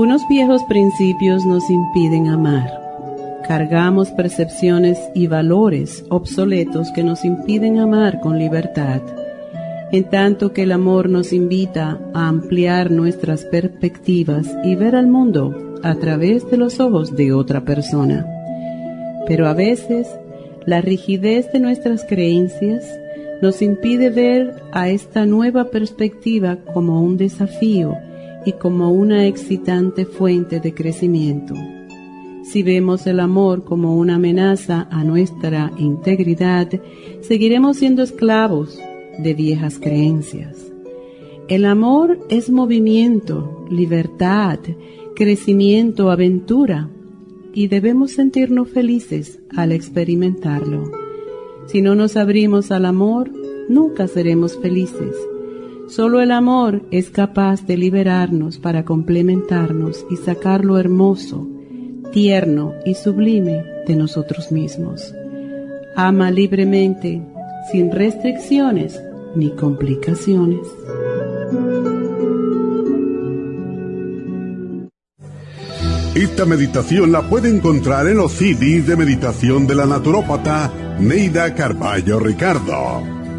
Unos viejos principios nos impiden amar. Cargamos percepciones y valores obsoletos que nos impiden amar con libertad, en tanto que el amor nos invita a ampliar nuestras perspectivas y ver al mundo a través de los ojos de otra persona. Pero a veces la rigidez de nuestras creencias nos impide ver a esta nueva perspectiva como un desafío y como una excitante fuente de crecimiento. Si vemos el amor como una amenaza a nuestra integridad, seguiremos siendo esclavos de viejas creencias. El amor es movimiento, libertad, crecimiento, aventura, y debemos sentirnos felices al experimentarlo. Si no nos abrimos al amor, nunca seremos felices Solo el amor es capaz de liberarnos para complementarnos y sacar lo hermoso, tierno y sublime de nosotros mismos. Ama libremente, sin restricciones ni complicaciones. Esta meditación la puede encontrar en los CDs de meditación de la naturópata Neida Carballo Ricardo.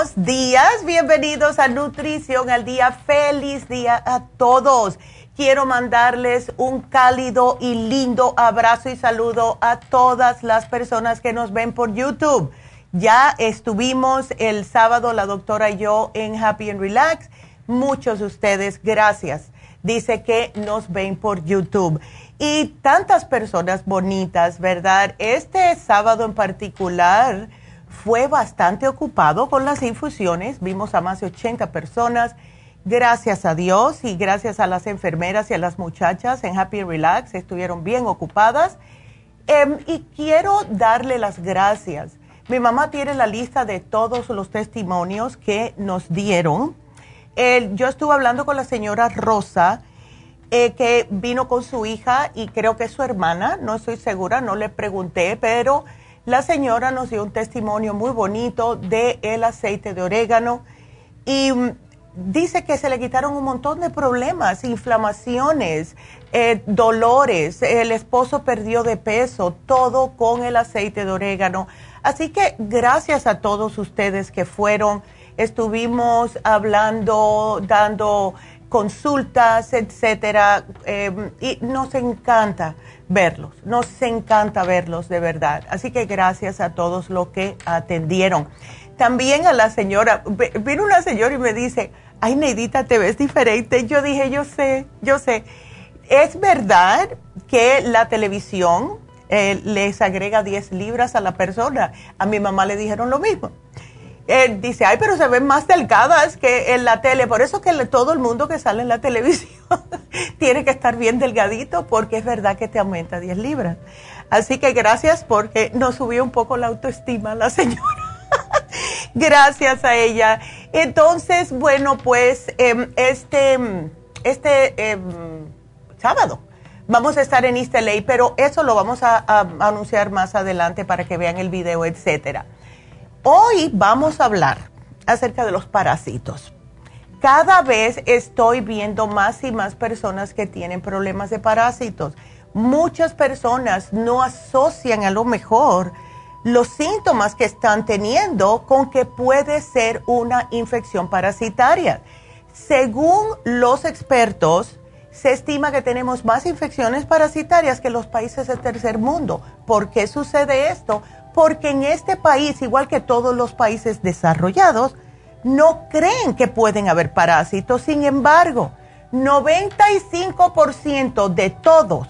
Buenos días, bienvenidos a Nutrición al Día, feliz día a todos. Quiero mandarles un cálido y lindo abrazo y saludo a todas las personas que nos ven por YouTube. Ya estuvimos el sábado la doctora y yo en Happy and Relax. Muchos de ustedes, gracias. Dice que nos ven por YouTube. Y tantas personas bonitas, ¿verdad? Este sábado en particular fue bastante ocupado con las infusiones. Vimos a más de 80 personas. Gracias a Dios y gracias a las enfermeras y a las muchachas en Happy Relax estuvieron bien ocupadas. Em, y quiero darle las gracias. Mi mamá tiene la lista de todos los testimonios que nos dieron. yo estuve hablando con la señora Rosa, eh, que vino con su hija y creo que es su hermana, no estoy segura, no le pregunté, pero la señora nos dio un testimonio muy bonito de el aceite de orégano y mm, dice que se le quitaron un montón de problemas, inflamaciones, eh, dolores, el esposo perdió de peso, todo con el aceite de orégano. Así que gracias a todos ustedes que fueron, estuvimos hablando, dando consultas, etcétera, em, y nos encanta verlos, nos encanta verlos de verdad. Así que gracias a todos los que atendieron. También a la señora, vino una señora y me dice, ay Neidita, te ves diferente. Yo dije, yo sé, yo sé. Es verdad que la televisión eh, les agrega 10 libras a la persona. A mi mamá le dijeron lo mismo. Eh, dice, ay, pero se ven más delgadas que en la tele. Por eso que todo el mundo que sale en la televisión tiene que estar bien delgadito porque es verdad que te aumenta 10 libras. Así que gracias porque nos subió un poco la autoestima la señora. Gracias a ella. Entonces, bueno, pues em, este, este em, sábado vamos a estar en East pero eso lo vamos a, anunciar más adelante para que vean el video, etcétera. Hoy vamos a hablar acerca de los parásitos. Cada vez estoy viendo más y más personas que tienen problemas de parásitos. Muchas personas no asocian a lo mejor los síntomas que están teniendo con que puede ser una infección parasitaria. Según los expertos, se estima que tenemos más infecciones parasitarias que los países del tercer mundo. ¿Por qué sucede esto? Porque en este país, igual que todos los países desarrollados, no creen que pueden haber parásitos. Sin embargo, 95% de todos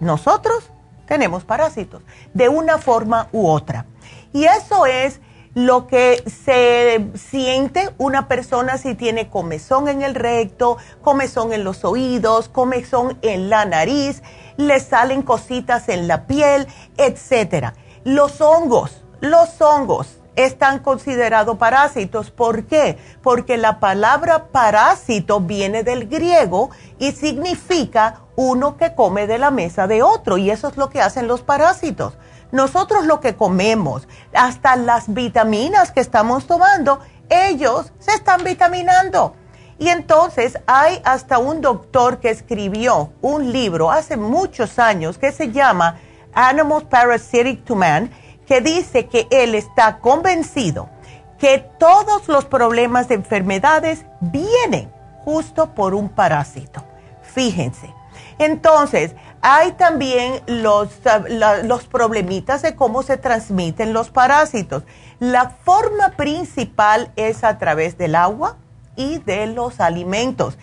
nosotros tenemos parásitos, de una forma u otra. Y eso es lo que se siente una persona si tiene comezón en el recto, comezón en los oídos, comezón en la nariz, le salen cositas en la piel, etc. Los hongos, los hongos están considerados parásitos. ¿Por qué? Porque la palabra parásito viene del griego y significa uno que come de la mesa de otro y eso es lo que hacen los parásitos. Nosotros lo que comemos, hasta las vitaminas que estamos tomando, ellos se están vitaminando. Y entonces hay hasta un doctor que escribió un libro hace muchos años que se llama Animal Parasitic to Man, que dice que él está convencido que todos los problemas de enfermedades vienen justo por un parásito. Fíjense. Entonces, hay también los, los problemitas de cómo se transmiten los parásitos. La forma principal es a través del agua y de los alimentos.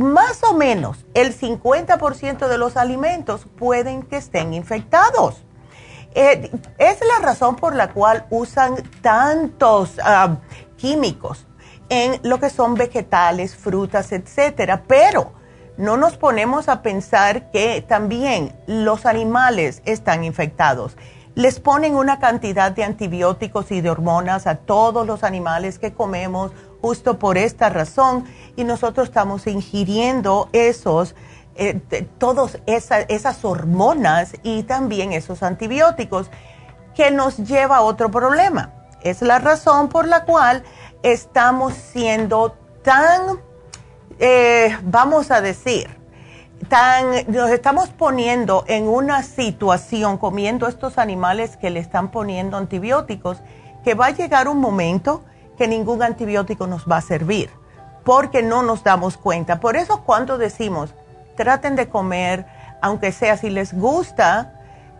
Más o menos el 50% de los alimentos pueden que estén infectados. Eh, es la razón por la cual usan tantos ah, químicos en lo que son vegetales, frutas, etcétera, pero no nos ponemos a pensar que también los animales están infectados. Les ponen una cantidad de antibióticos y de hormonas a todos los animales que comemos justo por esta razón y nosotros estamos ingiriendo esos, eh, todas esas hormonas y también esos antibióticos que nos lleva a otro problema. Es la razón por la cual estamos siendo tan eh, vamos a decir, tan, nos estamos poniendo en una situación comiendo estos animales que le están poniendo antibióticos, que va a llegar un momento que ningún antibiótico nos va a servir, porque no nos damos cuenta. Por eso cuando decimos, traten de comer, aunque sea si les gusta,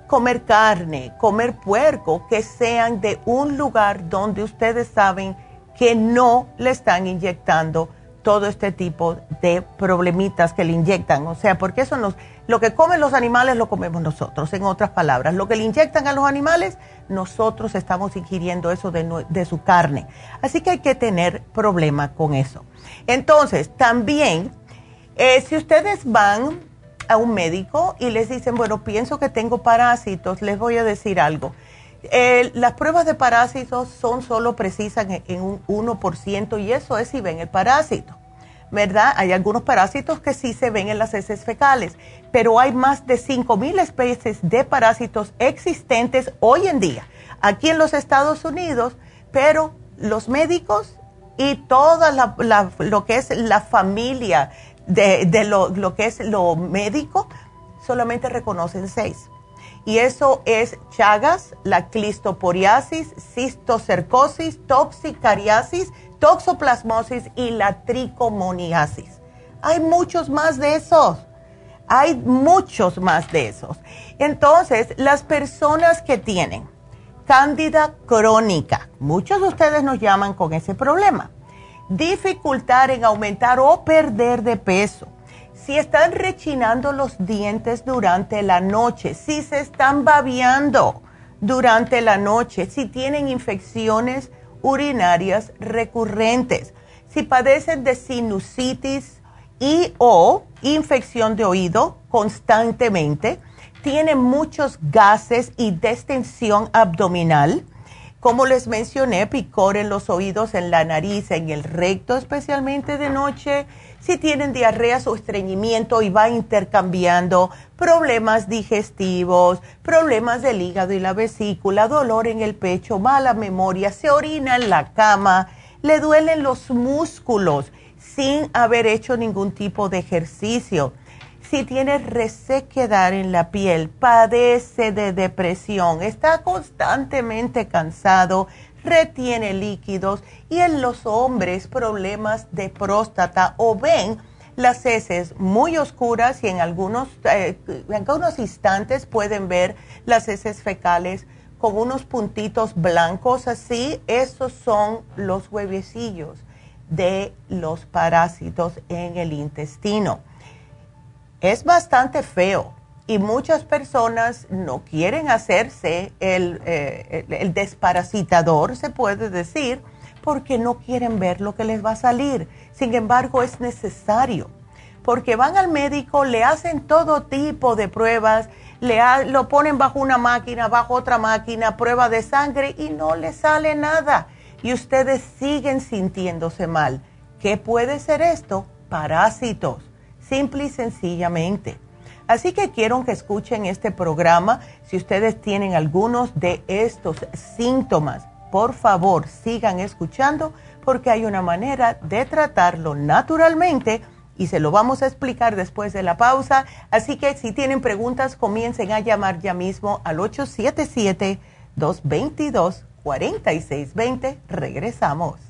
comer carne, comer puerco, que sean de un lugar donde ustedes saben que no le están inyectando todo este tipo de problemitas que le inyectan. O sea, porque eso nos, lo que comen los animales lo comemos nosotros, en otras palabras. Lo que le inyectan a los animales, nosotros estamos ingiriendo eso de, su carne. Así que hay que tener problema con eso. Entonces, también, eh, si ustedes van a un médico y les dicen, bueno, pienso que tengo parásitos, les voy a decir algo. Las pruebas de parásitos son solo precisas en, un 1% y eso es si ven el parásito, ¿verdad? Hay algunos parásitos que sí se ven en las heces fecales, pero hay más de 5.000 especies de parásitos existentes hoy en día aquí en los Estados Unidos, pero los médicos y toda lo que es la familia de, lo, que es lo médico, solamente reconocen seis. Y eso es Chagas, la clistoporiasis, cistocercosis, toxicariasis, toxoplasmosis y la tricomoniasis. Hay muchos más de esos. Hay muchos más de esos. Entonces, las personas que tienen cándida crónica, muchos de ustedes nos llaman con ese problema. Dificultad en aumentar o perder de peso. Si están rechinando los dientes durante la noche, si se están babeando durante la noche, si tienen infecciones urinarias recurrentes, si padecen de sinusitis y o infección de oído constantemente, tienen muchos gases y distensión abdominal, como les mencioné, picor en los oídos, en la nariz, en el recto, especialmente de noche, si tienen diarreas o estreñimiento y va intercambiando problemas digestivos, problemas del hígado y la vesícula, dolor en el pecho, mala memoria, se orina en la cama, le duelen los músculos sin haber hecho ningún tipo de ejercicio. Si tiene resequedad en la piel, padece de depresión, está constantemente cansado, retiene líquidos y en los hombres problemas de próstata o ven las heces muy oscuras y en algunos, eh, en algunos instantes pueden ver las heces fecales con unos puntitos blancos así, esos son los huevecillos de los parásitos en el intestino. Es bastante feo y muchas personas no quieren hacerse el, eh, el, desparasitador, se puede decir, porque no quieren ver lo que les va a salir. Sin embargo, es necesario, porque van al médico, le hacen todo tipo de pruebas, le lo ponen bajo una máquina, bajo otra máquina, prueba de sangre y no le sale nada. Y ustedes siguen sintiéndose mal. ¿Qué puede ser esto? Parásitos, simple y sencillamente. Así que quiero que escuchen este programa. Si ustedes tienen algunos de estos síntomas, por favor sigan escuchando porque hay una manera de tratarlo naturalmente y se lo vamos a explicar después de la pausa. Así que si tienen preguntas, comiencen a llamar ya mismo al 877-222-4620. Regresamos.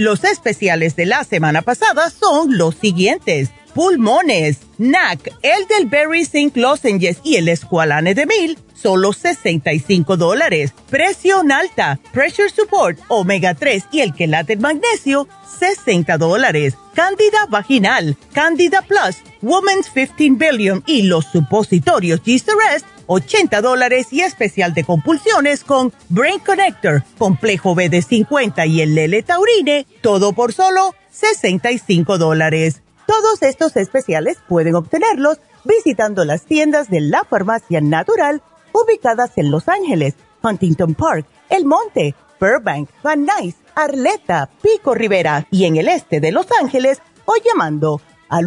Los especiales de la semana pasada son los siguientes. Pulmones, NAC, el del Berry Zinc Lozenges y el Esqualane de Mil, solo 65 dólares. Presión alta, Pressure Support, Omega 3 y el quelate magnesio, 60 dólares. Cándida vaginal, Candida Plus, Woman's 15 Billion y los supositorios G-Rest, 80 dólares y especial de compulsiones con Brain Connector, complejo B de 50 y el Lele Taurine, todo por solo 65 dólares. Todos estos especiales pueden obtenerlos visitando las tiendas de la farmacia natural ubicadas en Los Ángeles, Huntington Park, El Monte, Burbank, Van Nuys, Arleta, Pico Rivera y en el este de Los Ángeles o llamando al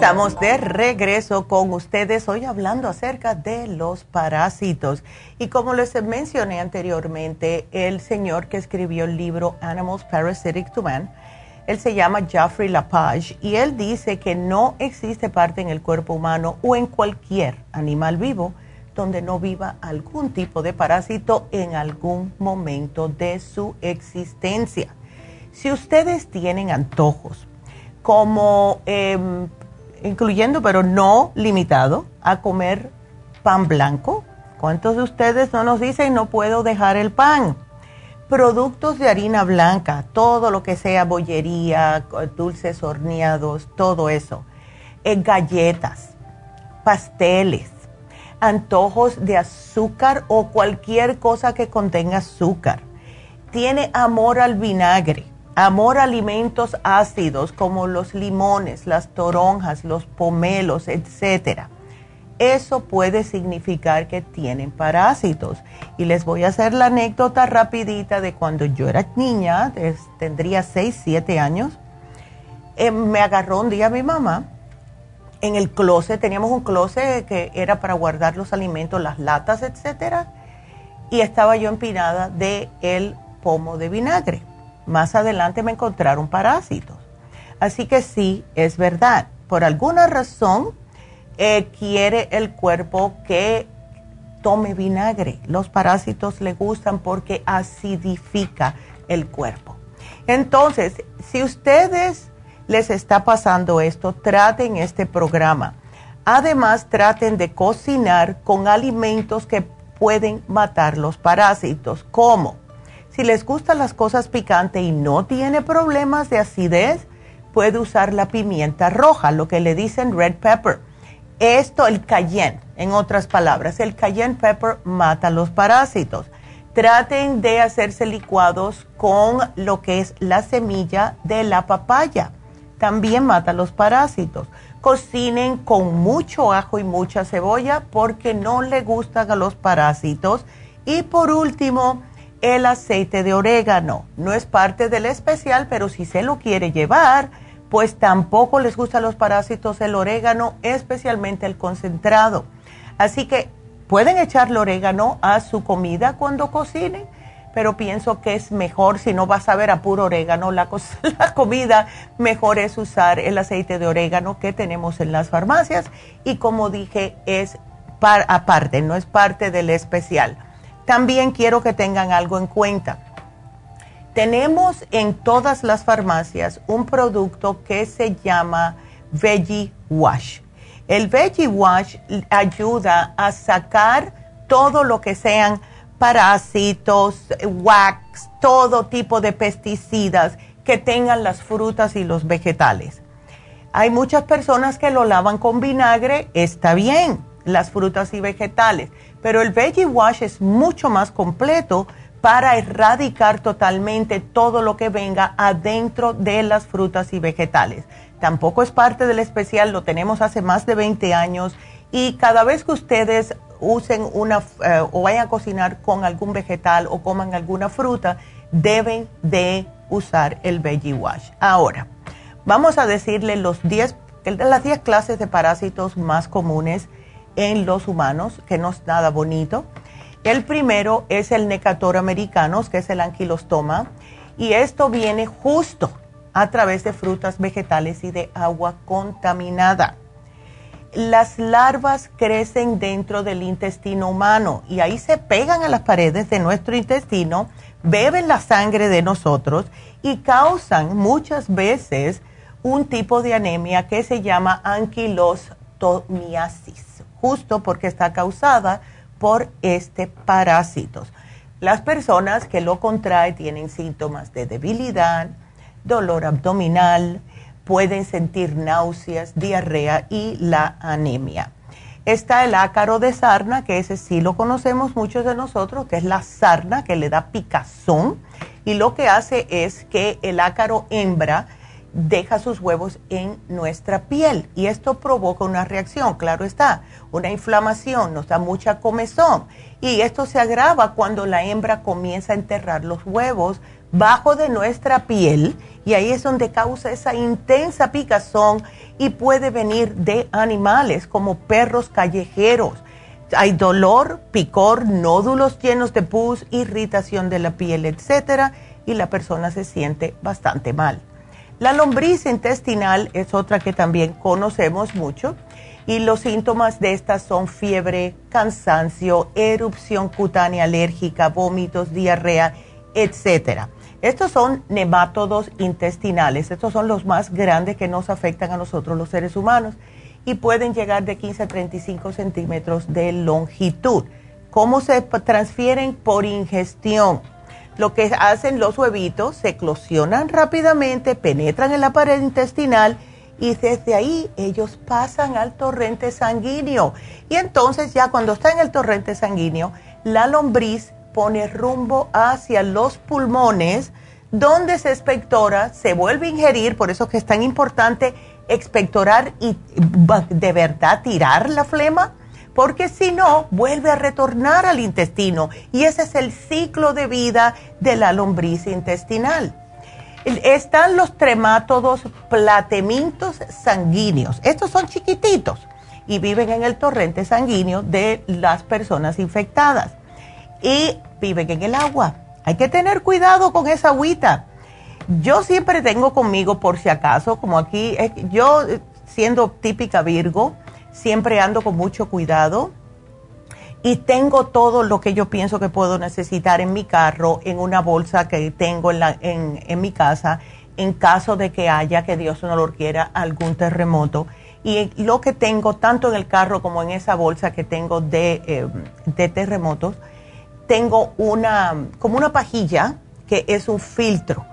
Estamos de regreso con ustedes hoy hablando acerca de los parásitos. Y como les mencioné anteriormente, el señor que escribió el libro Animals Parasitic to Man, él se llama Jeffrey Lapage y él dice que no existe parte en el cuerpo humano o en cualquier animal vivo donde no viva algún tipo de parásito en algún momento de su existencia. Si ustedes tienen antojos, como em, incluyendo, pero no limitado, a comer pan blanco, ¿cuántos de ustedes no nos dicen no puedo dejar el pan? productos de harina blanca, todo lo que sea bollería, dulces horneados, todo eso, eh, galletas, pasteles, antojos de azúcar o cualquier cosa que contenga azúcar. Tiene amor al vinagre, amor alimentos ácidos como los limones, las toronjas, los pomelos, etcétera eso puede significar que tienen parásitos. Y les voy a hacer la anécdota rapidita de cuando yo era niña, tendría 6, 7 años, eh, me agarró un día mi mamá en el closet, teníamos un closet que era para guardar los alimentos, las latas, etcétera, y estaba yo empinada de el pomo de vinagre. Más adelante me encontraron parásitos. Así que sí, es verdad. Por alguna razón, eh, quiere el cuerpo que tome vinagre. Los parásitos le gustan porque acidifica el cuerpo. Entonces, si ustedes les está pasando esto, traten este programa. Además, traten de cocinar con alimentos que pueden matar los parásitos, como si les gustan las cosas picantes y no tiene problemas de acidez, puede usar la pimienta roja, lo que le dicen red pepper esto, el cayenne, en otras palabras, el cayenne pepper mata los parásitos. Traten de hacerse licuados con lo que es la semilla de la papaya. También mata los parásitos. Cocinen con mucho ajo y mucha cebolla porque no le gustan a los parásitos. Y por último, el aceite de orégano. No es parte del especial, pero si se lo quiere llevar, pues tampoco les gustan los parásitos el orégano, especialmente el concentrado. Así que pueden echarle orégano a su comida cuando cocinen, pero pienso que es mejor, si no vas a ver a puro orégano la, comida, mejor es usar el aceite de orégano que tenemos en las farmacias y como dije, es aparte, no es parte del especial. También quiero que tengan algo en cuenta tenemos en todas las farmacias un producto que se llama Veggie Wash. El Veggie Wash ayuda a sacar todo lo que sean parásitos, wax, todo tipo de pesticidas que tengan las frutas y los vegetales. Hay muchas personas que lo lavan con vinagre, está bien, las frutas y vegetales, pero el Veggie Wash es mucho más completo para erradicar totalmente todo lo que venga adentro de las frutas y vegetales. Tampoco es parte del especial, lo tenemos hace más de 20 años y cada vez que ustedes usen una eh, o vayan a cocinar con algún vegetal o coman alguna fruta, deben de usar el Veggie Wash. Ahora, vamos a decirle los 10, las 10 clases de parásitos más comunes en los humanos, que no es nada bonito. El primero es el necator americanos, que es el anquilostoma, y esto viene justo a través de frutas, vegetales y de agua contaminada. Las larvas crecen dentro del intestino humano y ahí se pegan a las paredes de nuestro intestino, beben la sangre de nosotros y causan muchas veces un tipo de anemia que se llama anquilostomiasis, justo porque está causada por este parásito. Las personas que lo contraen tienen síntomas de debilidad, dolor abdominal, pueden sentir náuseas, diarrea y la anemia. Está el ácaro de sarna, que ese sí lo conocemos muchos de nosotros, que es la sarna que le da picazón y lo que hace es que el ácaro hembra deja sus huevos en nuestra piel y esto provoca una reacción, claro está, una inflamación, nos da mucha comezón y esto se agrava cuando la hembra comienza a enterrar los huevos bajo de nuestra piel y ahí es donde causa esa intensa picazón y puede venir de animales como perros callejeros. Hay dolor, picor, nódulos llenos de pus, irritación de la piel, etcétera, y la persona se siente bastante mal. La lombriz intestinal es otra que también conocemos mucho y los síntomas de estas son fiebre, cansancio, erupción cutánea alérgica, vómitos, diarrea, etcétera. Estos son nemátodos intestinales, estos son los más grandes que nos afectan a nosotros los seres humanos y pueden llegar de 15 a 35 centímetros de longitud. ¿Cómo se transfieren? Por ingestión lo que hacen los huevitos, se eclosionan rápidamente, penetran en la pared intestinal y desde ahí ellos pasan al torrente sanguíneo. Y entonces ya cuando está en el torrente sanguíneo, la lombriz pone rumbo hacia los pulmones, donde se expectora, se vuelve a ingerir, por eso que es tan importante expectorar y de verdad tirar la flema porque si no, vuelve a retornar al intestino y ese es el ciclo de vida de la lombriz intestinal. Están los tremátodos platemintos sanguíneos. Estos son chiquititos y viven en el torrente sanguíneo de las personas infectadas y viven en el agua. Hay que tener cuidado con esa agüita. Yo siempre tengo conmigo, por si acaso, como aquí, yo siendo típica Virgo, siempre ando con mucho cuidado y tengo todo lo que yo pienso que puedo necesitar en mi carro, en una bolsa que tengo en, en, mi casa, en caso de que haya, que Dios no lo quiera, algún terremoto. Y lo que tengo tanto en el carro como en esa bolsa que tengo de, eh, de terremotos, tengo una, como una pajilla que es un filtro,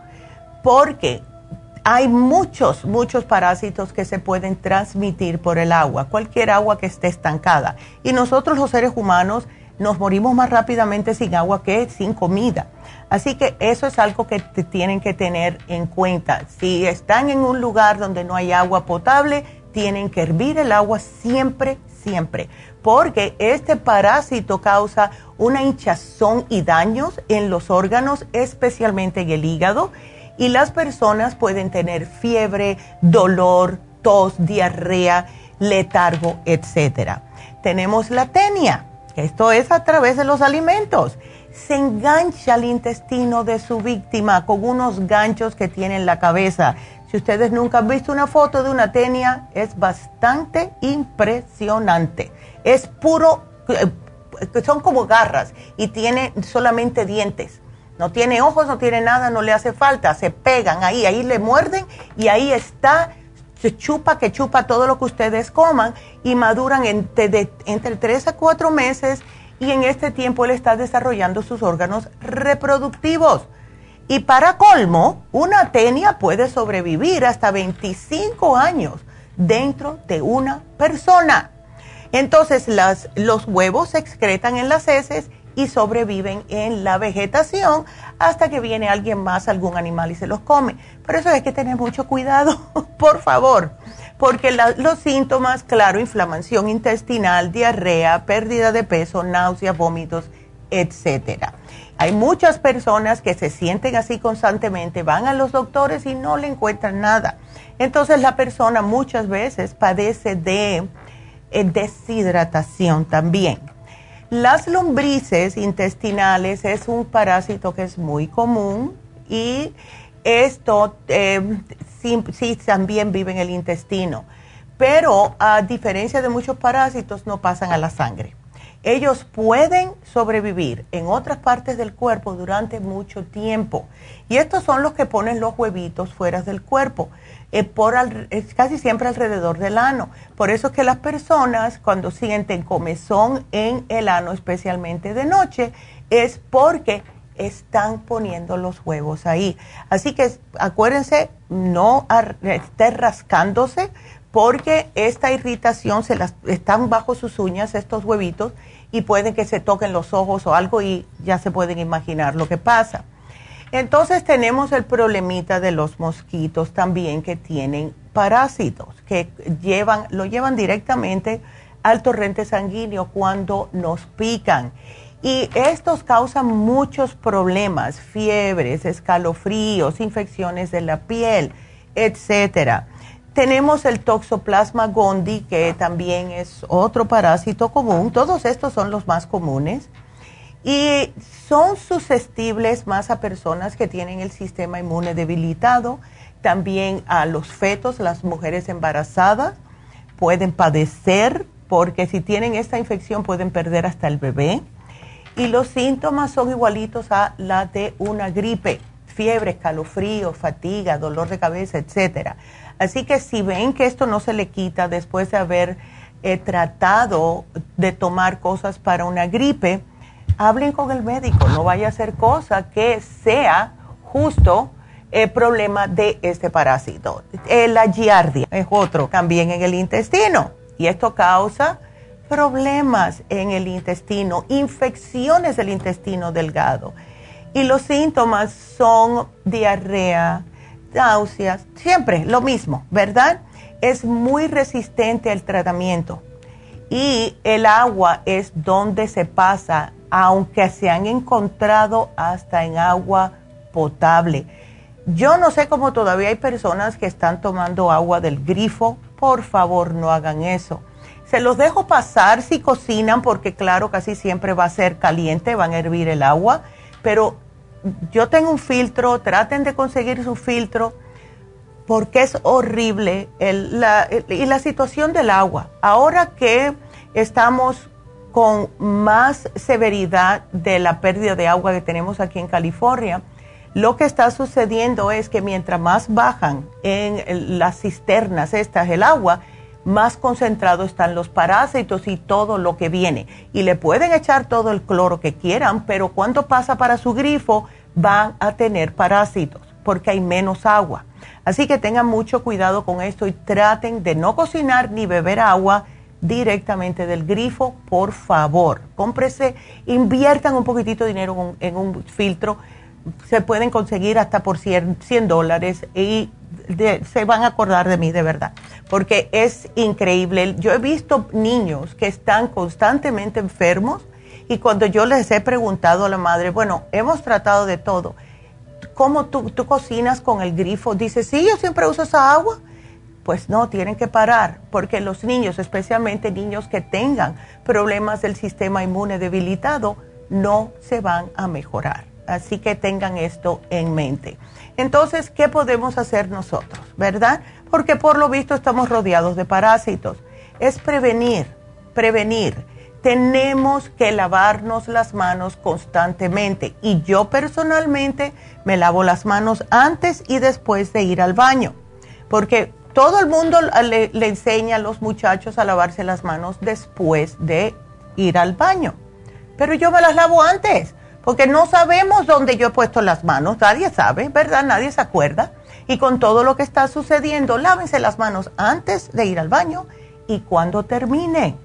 porque hay muchos, muchos parásitos que se pueden transmitir por el agua, cualquier agua que esté estancada. Y nosotros los seres humanos nos morimos más rápidamente sin agua que sin comida. Así que eso es algo que tienen que tener en cuenta. Si están en un lugar donde no hay agua potable, tienen que hervir el agua siempre, siempre, porque este parásito causa una hinchazón y daños en los órganos, especialmente en el hígado y las personas pueden tener fiebre, dolor, tos, diarrea, letargo, etc. Tenemos la tenia, esto es a través de los alimentos. Se engancha el intestino de su víctima con unos ganchos que tiene en la cabeza. Si ustedes nunca han visto una foto de una tenia, es bastante impresionante. Es puro, eh, son como garras y tiene solamente dientes no tiene ojos, no tiene nada, no le hace falta. Se pegan ahí, ahí le muerden y ahí está, se chupa, que chupa todo lo que ustedes coman y maduran entre, entre 3 a 4 meses y en este tiempo él está desarrollando sus órganos reproductivos. Y para colmo, una tenia puede sobrevivir hasta 25 años dentro de una persona. Entonces los huevos se excretan en las heces y sobreviven en la vegetación hasta que viene alguien más, algún animal y se los come. Por eso hay que tener mucho cuidado, por favor, porque los síntomas, claro, inflamación intestinal, diarrea, pérdida de peso, náuseas, vómitos, etcétera. Hay muchas personas que se sienten así constantemente, van a los doctores y no le encuentran nada. Entonces la persona muchas veces padece de eh, deshidratación también. Las lombrices intestinales es un parásito que es muy común y esto eh, sí, también vive en el intestino, pero a diferencia de muchos parásitos no pasan a la sangre. Ellos pueden sobrevivir en otras partes del cuerpo durante mucho tiempo y estos son los que ponen los huevitos fuera del cuerpo. Eh, por casi siempre alrededor del ano. Por eso que las personas cuando sienten comezón en el ano, especialmente de noche, es porque están poniendo los huevos ahí. Así que acuérdense, no esté rascándose porque esta irritación se las están bajo sus uñas estos huevitos y pueden que se toquen los ojos o algo y ya se pueden imaginar lo que pasa. Entonces tenemos el problemita de los mosquitos también que tienen parásitos, que llevan, lo llevan directamente al torrente sanguíneo cuando nos pican. Y estos causan muchos problemas, fiebres, escalofríos, infecciones de la piel, etcétera. Tenemos el toxoplasma gondii, que también es otro parásito común. Todos estos son los más comunes y son susceptibles más a personas que tienen el sistema inmune debilitado, también a los fetos, las mujeres embarazadas pueden padecer porque si tienen esta infección pueden perder hasta el bebé. Y los síntomas son igualitos a la de una gripe, fiebre, escalofrío, fatiga, dolor de cabeza, etc. Así que si ven que esto no se le quita después de haber eh, tratado de tomar cosas para una gripe, hablen con el médico, no vaya a ser cosa que sea justo el problema de este parásito. La giardia es otro también en el intestino y esto causa problemas en el intestino, infecciones del intestino delgado. Y los síntomas son diarrea, náuseas, siempre lo mismo, ¿verdad? Es muy resistente al tratamiento. Y el agua es donde se pasa aunque se han encontrado hasta en agua potable. Yo no sé cómo todavía hay personas que están tomando agua del grifo. Por favor, no hagan eso. Se los dejo pasar si cocinan, porque claro, casi siempre va a ser caliente, van a hervir el agua. Pero yo tengo un filtro, traten de conseguir su filtro, porque es horrible y la situación del agua. Ahora que estamos con más severidad de la pérdida de agua que tenemos aquí en California, lo que está sucediendo es que mientras más bajan en las cisternas estas el agua, más concentrado están los parásitos y todo lo que viene. Y le pueden echar todo el cloro que quieran, pero cuando pasa para su grifo van a tener parásitos porque hay menos agua. Así que tengan mucho cuidado con esto y traten de no cocinar ni beber agua directamente del grifo, por favor. Cómprese, inviertan un poquitito de dinero en un, filtro. Se pueden conseguir hasta por 100, dólares y se van a acordar de mí de verdad, porque es increíble. Yo he visto niños que están constantemente enfermos y cuando yo les he preguntado a la madre, bueno, hemos tratado de todo, ¿cómo tú, tú cocinas con el grifo? Dice, sí, yo siempre uso esa agua pues no, tienen que parar, porque los niños, especialmente niños que tengan problemas del sistema inmune debilitado, no se van a mejorar. Así que tengan esto en mente. Entonces, ¿qué podemos hacer nosotros? ¿Verdad? Porque por lo visto estamos rodeados de parásitos. Es prevenir, prevenir. Tenemos que lavarnos las manos constantemente. Y yo personalmente me lavo las manos antes y después de ir al baño. Porque todo el mundo le, enseña a los muchachos a lavarse las manos después de ir al baño. Pero yo me las lavo antes, porque no sabemos dónde yo he puesto las manos. Nadie sabe, ¿verdad? Nadie se acuerda. Y con todo lo que está sucediendo, lávense las manos antes de ir al baño y cuando termine.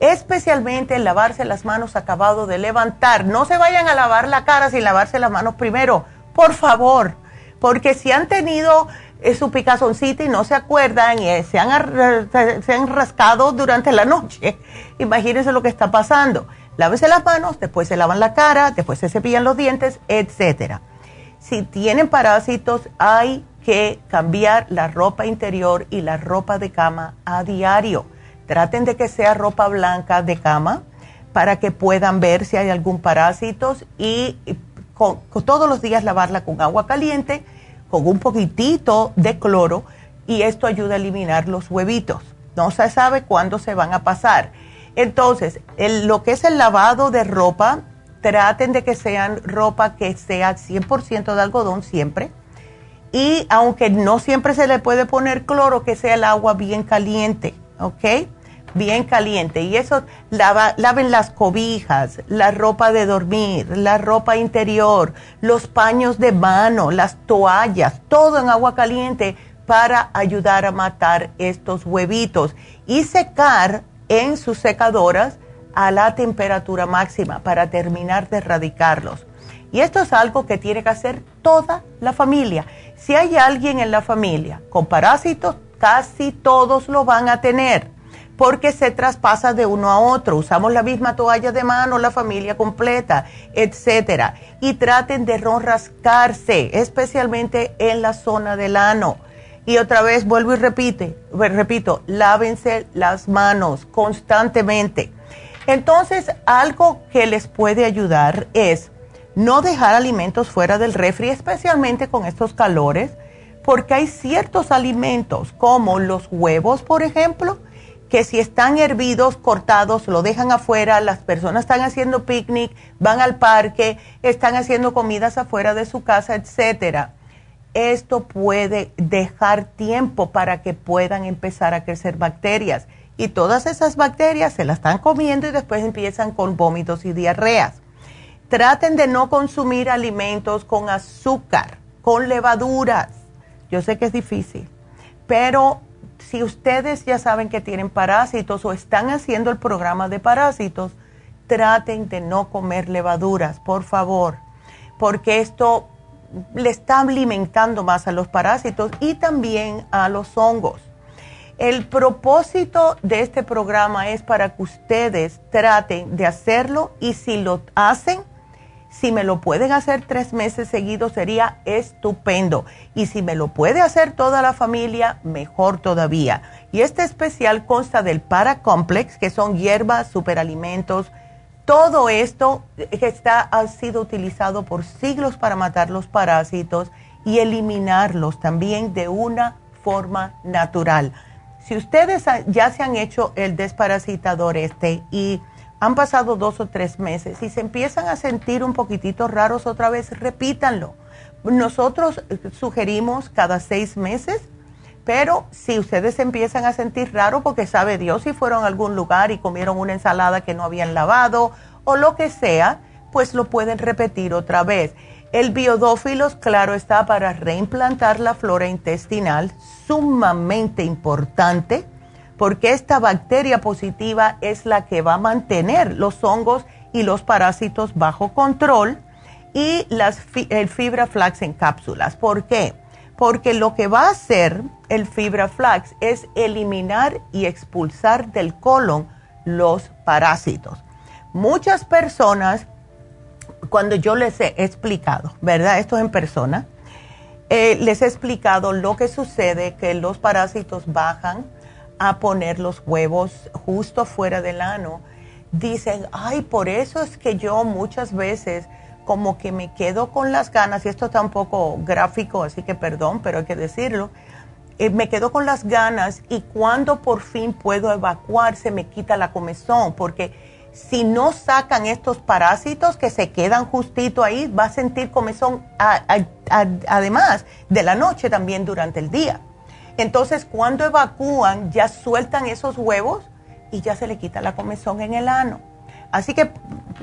Especialmente el lavarse las manos acabado de levantar. No se vayan a lavar la cara sin lavarse las manos primero, por favor. Porque si han tenido es su picazoncita y no se acuerdan y se han, se han rascado durante la noche. Imagínense lo que está pasando. Lávense las manos, después se lavan la cara, después se cepillan los dientes, etc. Si tienen parásitos, hay que cambiar la ropa interior y la ropa de cama a diario. Traten de que sea ropa blanca de cama para que puedan ver si hay algún parásito y todos los días lavarla con agua caliente, con un poquitito de cloro y esto ayuda a eliminar los huevitos. No se sabe cuándo se van a pasar. Entonces, lo que es el lavado de ropa, traten de que sean ropa que sea 100% de algodón siempre. Y aunque no siempre se le puede poner cloro, que sea el agua bien caliente, ¿ok? Bien caliente. Y eso, laven las cobijas, la ropa de dormir, la ropa interior, los paños de mano, las toallas, todo en agua caliente para ayudar a matar estos huevitos y secar en sus secadoras a la temperatura máxima para terminar de erradicarlos. Y esto es algo que tiene que hacer toda la familia. Si hay alguien en la familia con parásitos, casi todos lo van a tener porque se traspasa de uno a otro. Usamos la misma toalla de mano, la familia completa, etcétera. Y traten de no rascarse, especialmente en la zona del ano y otra vez vuelvo y repite, repito, lávense las manos constantemente. Entonces, algo que les puede ayudar es no dejar alimentos fuera del refri, especialmente con estos calores, porque hay ciertos alimentos como los huevos, por ejemplo, que si están hervidos, cortados, lo dejan afuera, las personas están haciendo picnic, van al parque, están haciendo comidas afuera de su casa, etcétera esto puede dejar tiempo para que puedan empezar a crecer bacterias. Y todas esas bacterias se las están comiendo y después empiezan con vómitos y diarreas. Traten de no consumir alimentos con azúcar, con levaduras. Yo sé que es difícil, pero si ustedes ya saben que tienen parásitos o están haciendo el programa de parásitos, traten de no comer levaduras, por favor, porque esto le está alimentando más a los parásitos y también a los hongos. El propósito de este programa es para que ustedes traten de hacerlo y si lo hacen, si me lo pueden hacer tres meses seguidos sería estupendo. Y si me lo puede hacer toda la familia, mejor todavía. Y este especial consta del Paracomplex, que son hierbas, superalimentos, todo esto está, ha sido utilizado por siglos para matar los parásitos y eliminarlos también de una forma natural. Si ustedes ya se han hecho el desparasitador este y han pasado dos o tres meses y se empiezan a sentir un poquitito raros otra vez, repítanlo. Nosotros sugerimos cada seis meses pero si ustedes empiezan a sentir raro porque sabe Dios si fueron a algún lugar y comieron una ensalada que no habían lavado o lo que sea, pues lo pueden repetir otra vez. El biodófilos, claro, está para reimplantar la flora intestinal, sumamente importante, porque esta bacteria positiva es la que va a mantener los hongos y los parásitos bajo control y las el fibra flax en cápsulas. ¿Por qué? porque lo que va a hacer el fibra flax es eliminar y expulsar del colon los parásitos. Muchas personas, cuando yo les he explicado, ¿verdad? Esto es en persona, eh, les he explicado lo que sucede, que los parásitos bajan a poner los huevos justo fuera del ano. Dicen, ay, por eso es que yo muchas veces como que me quedo con las ganas, y esto está un poco gráfico, así que perdón, pero hay que decirlo, eh, me quedo con las ganas y cuando por fin puedo evacuar se me quita la comezón, porque si no sacan estos parásitos que se quedan justito ahí, va a sentir comezón además de la noche también durante el día. Entonces cuando evacúan ya sueltan esos huevos y ya se le quita la comezón en el ano. Así que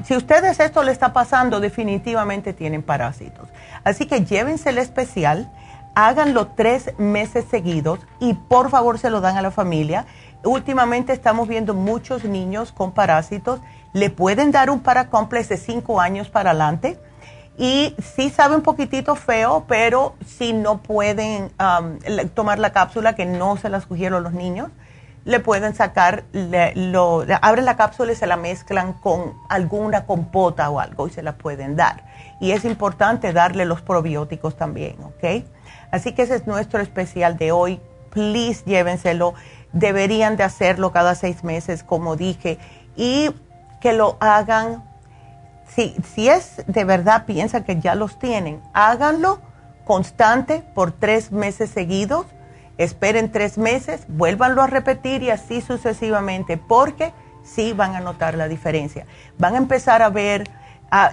si ustedes esto le está pasando, definitivamente tienen parásitos. Así que llévense el especial, háganlo tres meses seguidos y por favor se lo dan a la familia. Últimamente estamos viendo muchos niños con parásitos. Le pueden dar un paracomplex de cinco años para adelante. Y sí sabe un poquitito feo, pero si no pueden um, tomar la cápsula, que no se la sugiero los niños, le pueden sacar, lo, abren la cápsula y se la mezclan con alguna compota o algo y se la pueden dar. Y es importante darle los probióticos también, ¿ok? Así que ese es nuestro especial de hoy. Please llévenselo. deberían de hacerlo cada seis meses, como dije, y que lo hagan, si, si es de verdad, piensa que ya los tienen, háganlo constante por tres meses seguidos, esperen tres meses, vuélvanlo a repetir y así sucesivamente, porque sí van a notar la diferencia. Van a empezar a ver,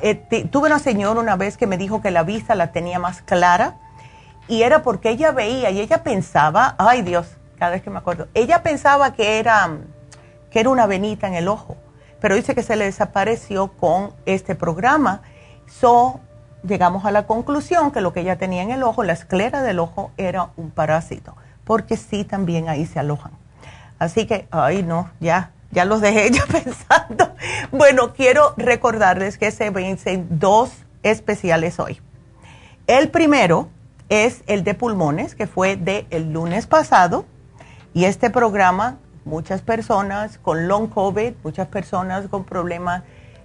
eh, tuve una señora una vez que me dijo que la vista la tenía más clara y era porque ella veía y ella pensaba, ay Dios, cada vez que me acuerdo, ella pensaba que era, que era una venita en el ojo, pero dice que se le desapareció con este programa. So, llegamos a la conclusión que lo que ella tenía en el ojo, la esclera del ojo, era un parásito, porque sí también ahí se alojan. Así que, ay no, ya, ya los dejé ya pensando. Bueno, quiero recordarles que se vencen dos especiales hoy. El primero es el de pulmones, que fue de el lunes pasado. Y este programa, muchas personas con long COVID, muchas personas con problemas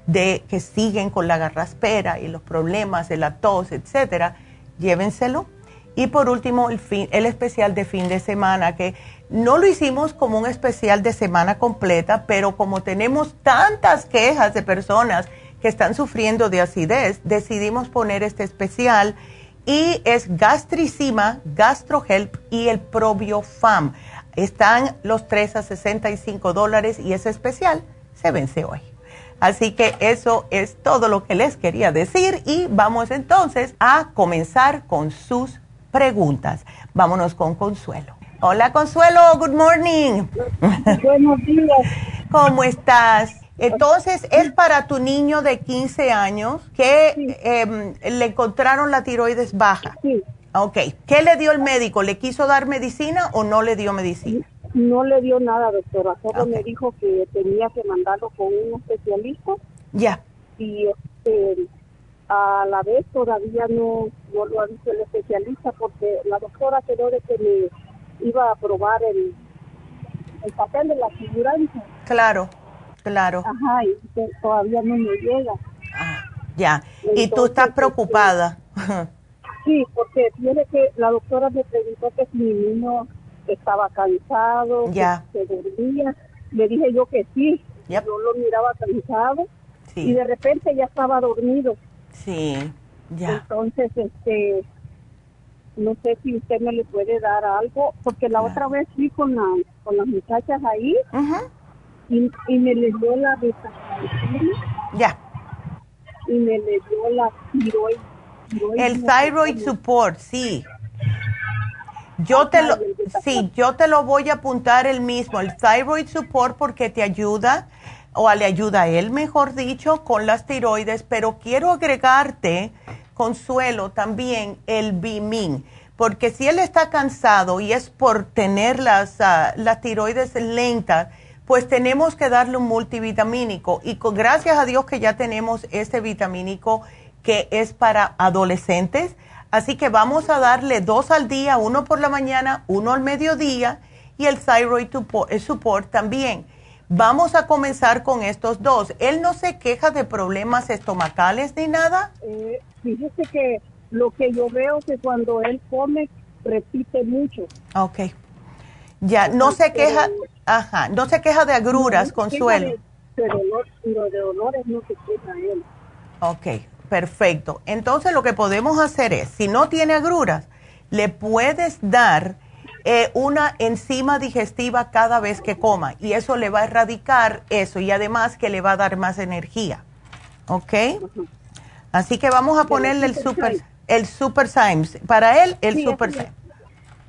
de que siguen con la garraspera y los problemas de la tos, etcétera, llévenselo. Y por último, el, fin, el especial de fin de semana, que no lo hicimos como un especial de semana completa, pero como tenemos tantas quejas de personas que están sufriendo de acidez, decidimos poner este especial y es gastricima, gastrohelp y el probiofam. Están los tres a 65 dólares y ese especial se vence hoy. Así que eso es todo lo que les quería decir y vamos entonces a comenzar con sus preguntas. Vámonos con Consuelo. Hola Consuelo, good morning. Buenos días. ¿Cómo estás? Entonces, es para tu niño de 15 años que em, le encontraron la tiroides baja. Sí. Ok. ¿Qué le dio el médico? ¿Le quiso dar medicina o no le dio medicina? No le dio nada, doctora. Solo me dijo que tenía que mandarlo con un especialista. Ya. Y este, a la vez todavía no, no lo ha dicho el especialista porque la doctora quedó de que me iba a aprobar el, el papel de la aseguranza. Claro. Claro. Ajá, y todavía no me llega. Ah, ya. ¿Y tú estás este, preocupada? Sí, porque tiene que la doctora me preguntó que si mi niño estaba cansado, ya. que se dormía. Le dije yo que sí. Yo lo miraba cansado y de repente ya estaba dormido. Sí, ya. Entonces, este, no sé si usted me le puede dar algo, porque la otra vez fui con, la, con las muchachas ahí. Ajá y, me le dio la. Ya. Y me le dio la tiroid. El thyroid support, sí. Yo te lo, sí, yo te lo voy a apuntar el mismo, el thyroid support porque te ayuda, o le ayuda a él, mejor dicho, con las tiroides, pero quiero agregarte, Consuelo, también el Bimin, porque si él está cansado y es por tener las, uh, las tiroides lentas, pues tenemos que darle un multivitamínico. Y con, gracias a Dios que ya tenemos este vitamínico que es para adolescentes. Así que vamos a darle dos al día, uno por la mañana, uno al mediodía y el Thyroid Support también. Vamos a comenzar con estos dos. ¿Él no se queja de problemas estomacales ni nada? Eh, fíjese que lo que yo veo es que cuando él come, repite mucho. Ok. Ya, no se queja, ajá, no se queja de agruras, Consuelo. De, dolor, de olores no se queja él. Ok, perfecto. Entonces lo que podemos hacer es, si no tiene agruras, le puedes dar eh, una enzima digestiva cada vez que coma y eso le va a erradicar eso y además que le va a dar más energía. ¿Ok? Así que vamos a ponerle el super, el super Symes. Para él, el super Symes.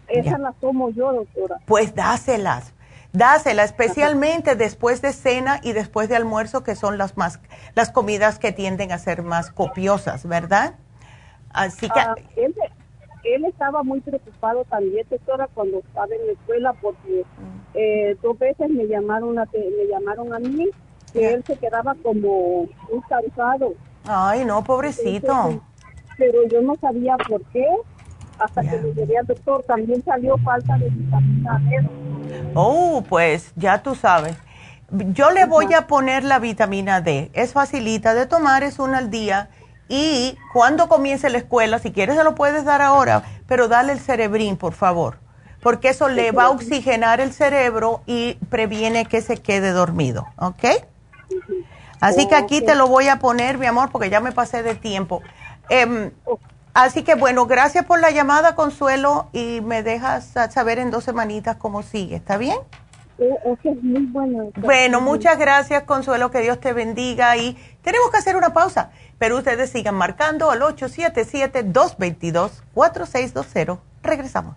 Esas las tomo yo, doctora. Pues dáselas, dáselas, especialmente después de cena y después de almuerzo, que son las más, las comidas que tienden a ser más copiosas, ¿verdad? Así que... Ah, él, estaba muy preocupado también, doctora, cuando estaba en la escuela, porque mm. eh, dos veces me llamaron a, me llamaron a mí, que él se quedaba como un cansado. Ay, no, pobrecito. pero yo no sabía por qué hasta que le llegué al doctor. También salió falta de vitamina D. Oh, pues ya tú sabes. Yo le voy a poner la vitamina D. Es facilita de tomar, es una al día. Y cuando comience la escuela, si quieres se lo puedes dar ahora, pero dale el cerebrín, por favor. porque eso le va a oxigenar el cerebro y previene que se quede dormido, ¿ok? Así que aquí te lo voy a poner, mi amor, porque ya me pasé de tiempo. Em, así que bueno, gracias por la llamada, Consuelo, y me dejas saber en dos semanitas cómo sigue, ¿está bien? muy bueno. Bueno, muchas gracias, Consuelo, que Dios te bendiga y tenemos que hacer una pausa, pero ustedes sigan marcando al 877-222-4620. Regresamos.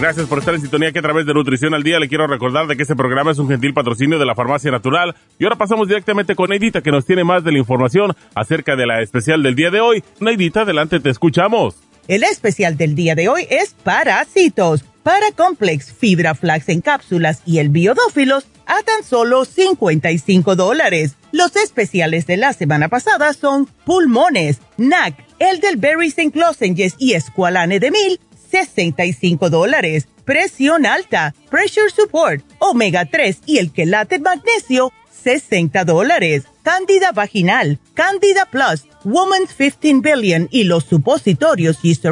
Gracias por estar en sintonía que a través de Nutrición al Día le quiero recordar de que este programa es un gentil patrocinio de la Farmacia Natural. Y ahora pasamos directamente con Neidita que nos tiene más de la información acerca de la especial del día de hoy. Neidita, adelante, te escuchamos. El especial del día de hoy es parásitos, Paracomplex, Fibra Flax en cápsulas y el Biodófilos a tan solo 55 dólares. Los especiales de la semana pasada son pulmones, NAC, Elderberry St. Lozenges y Esqualane de Mil 65 dólares. Presión alta, Pressure Support, Omega 3 y el quelate magnesio, 60 dólares. Cándida vaginal, Cándida Plus, Woman's 15 Billion y los supositorios Yeast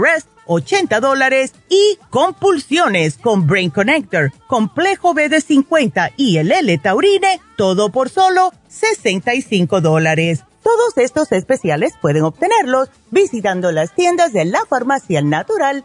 80 dólares. Y compulsiones con Brain Connector, Complejo BD50 y el L-Taurine, todo por solo 65 dólares. Todos estos especiales pueden obtenerlos visitando las tiendas de la Farmacia Natural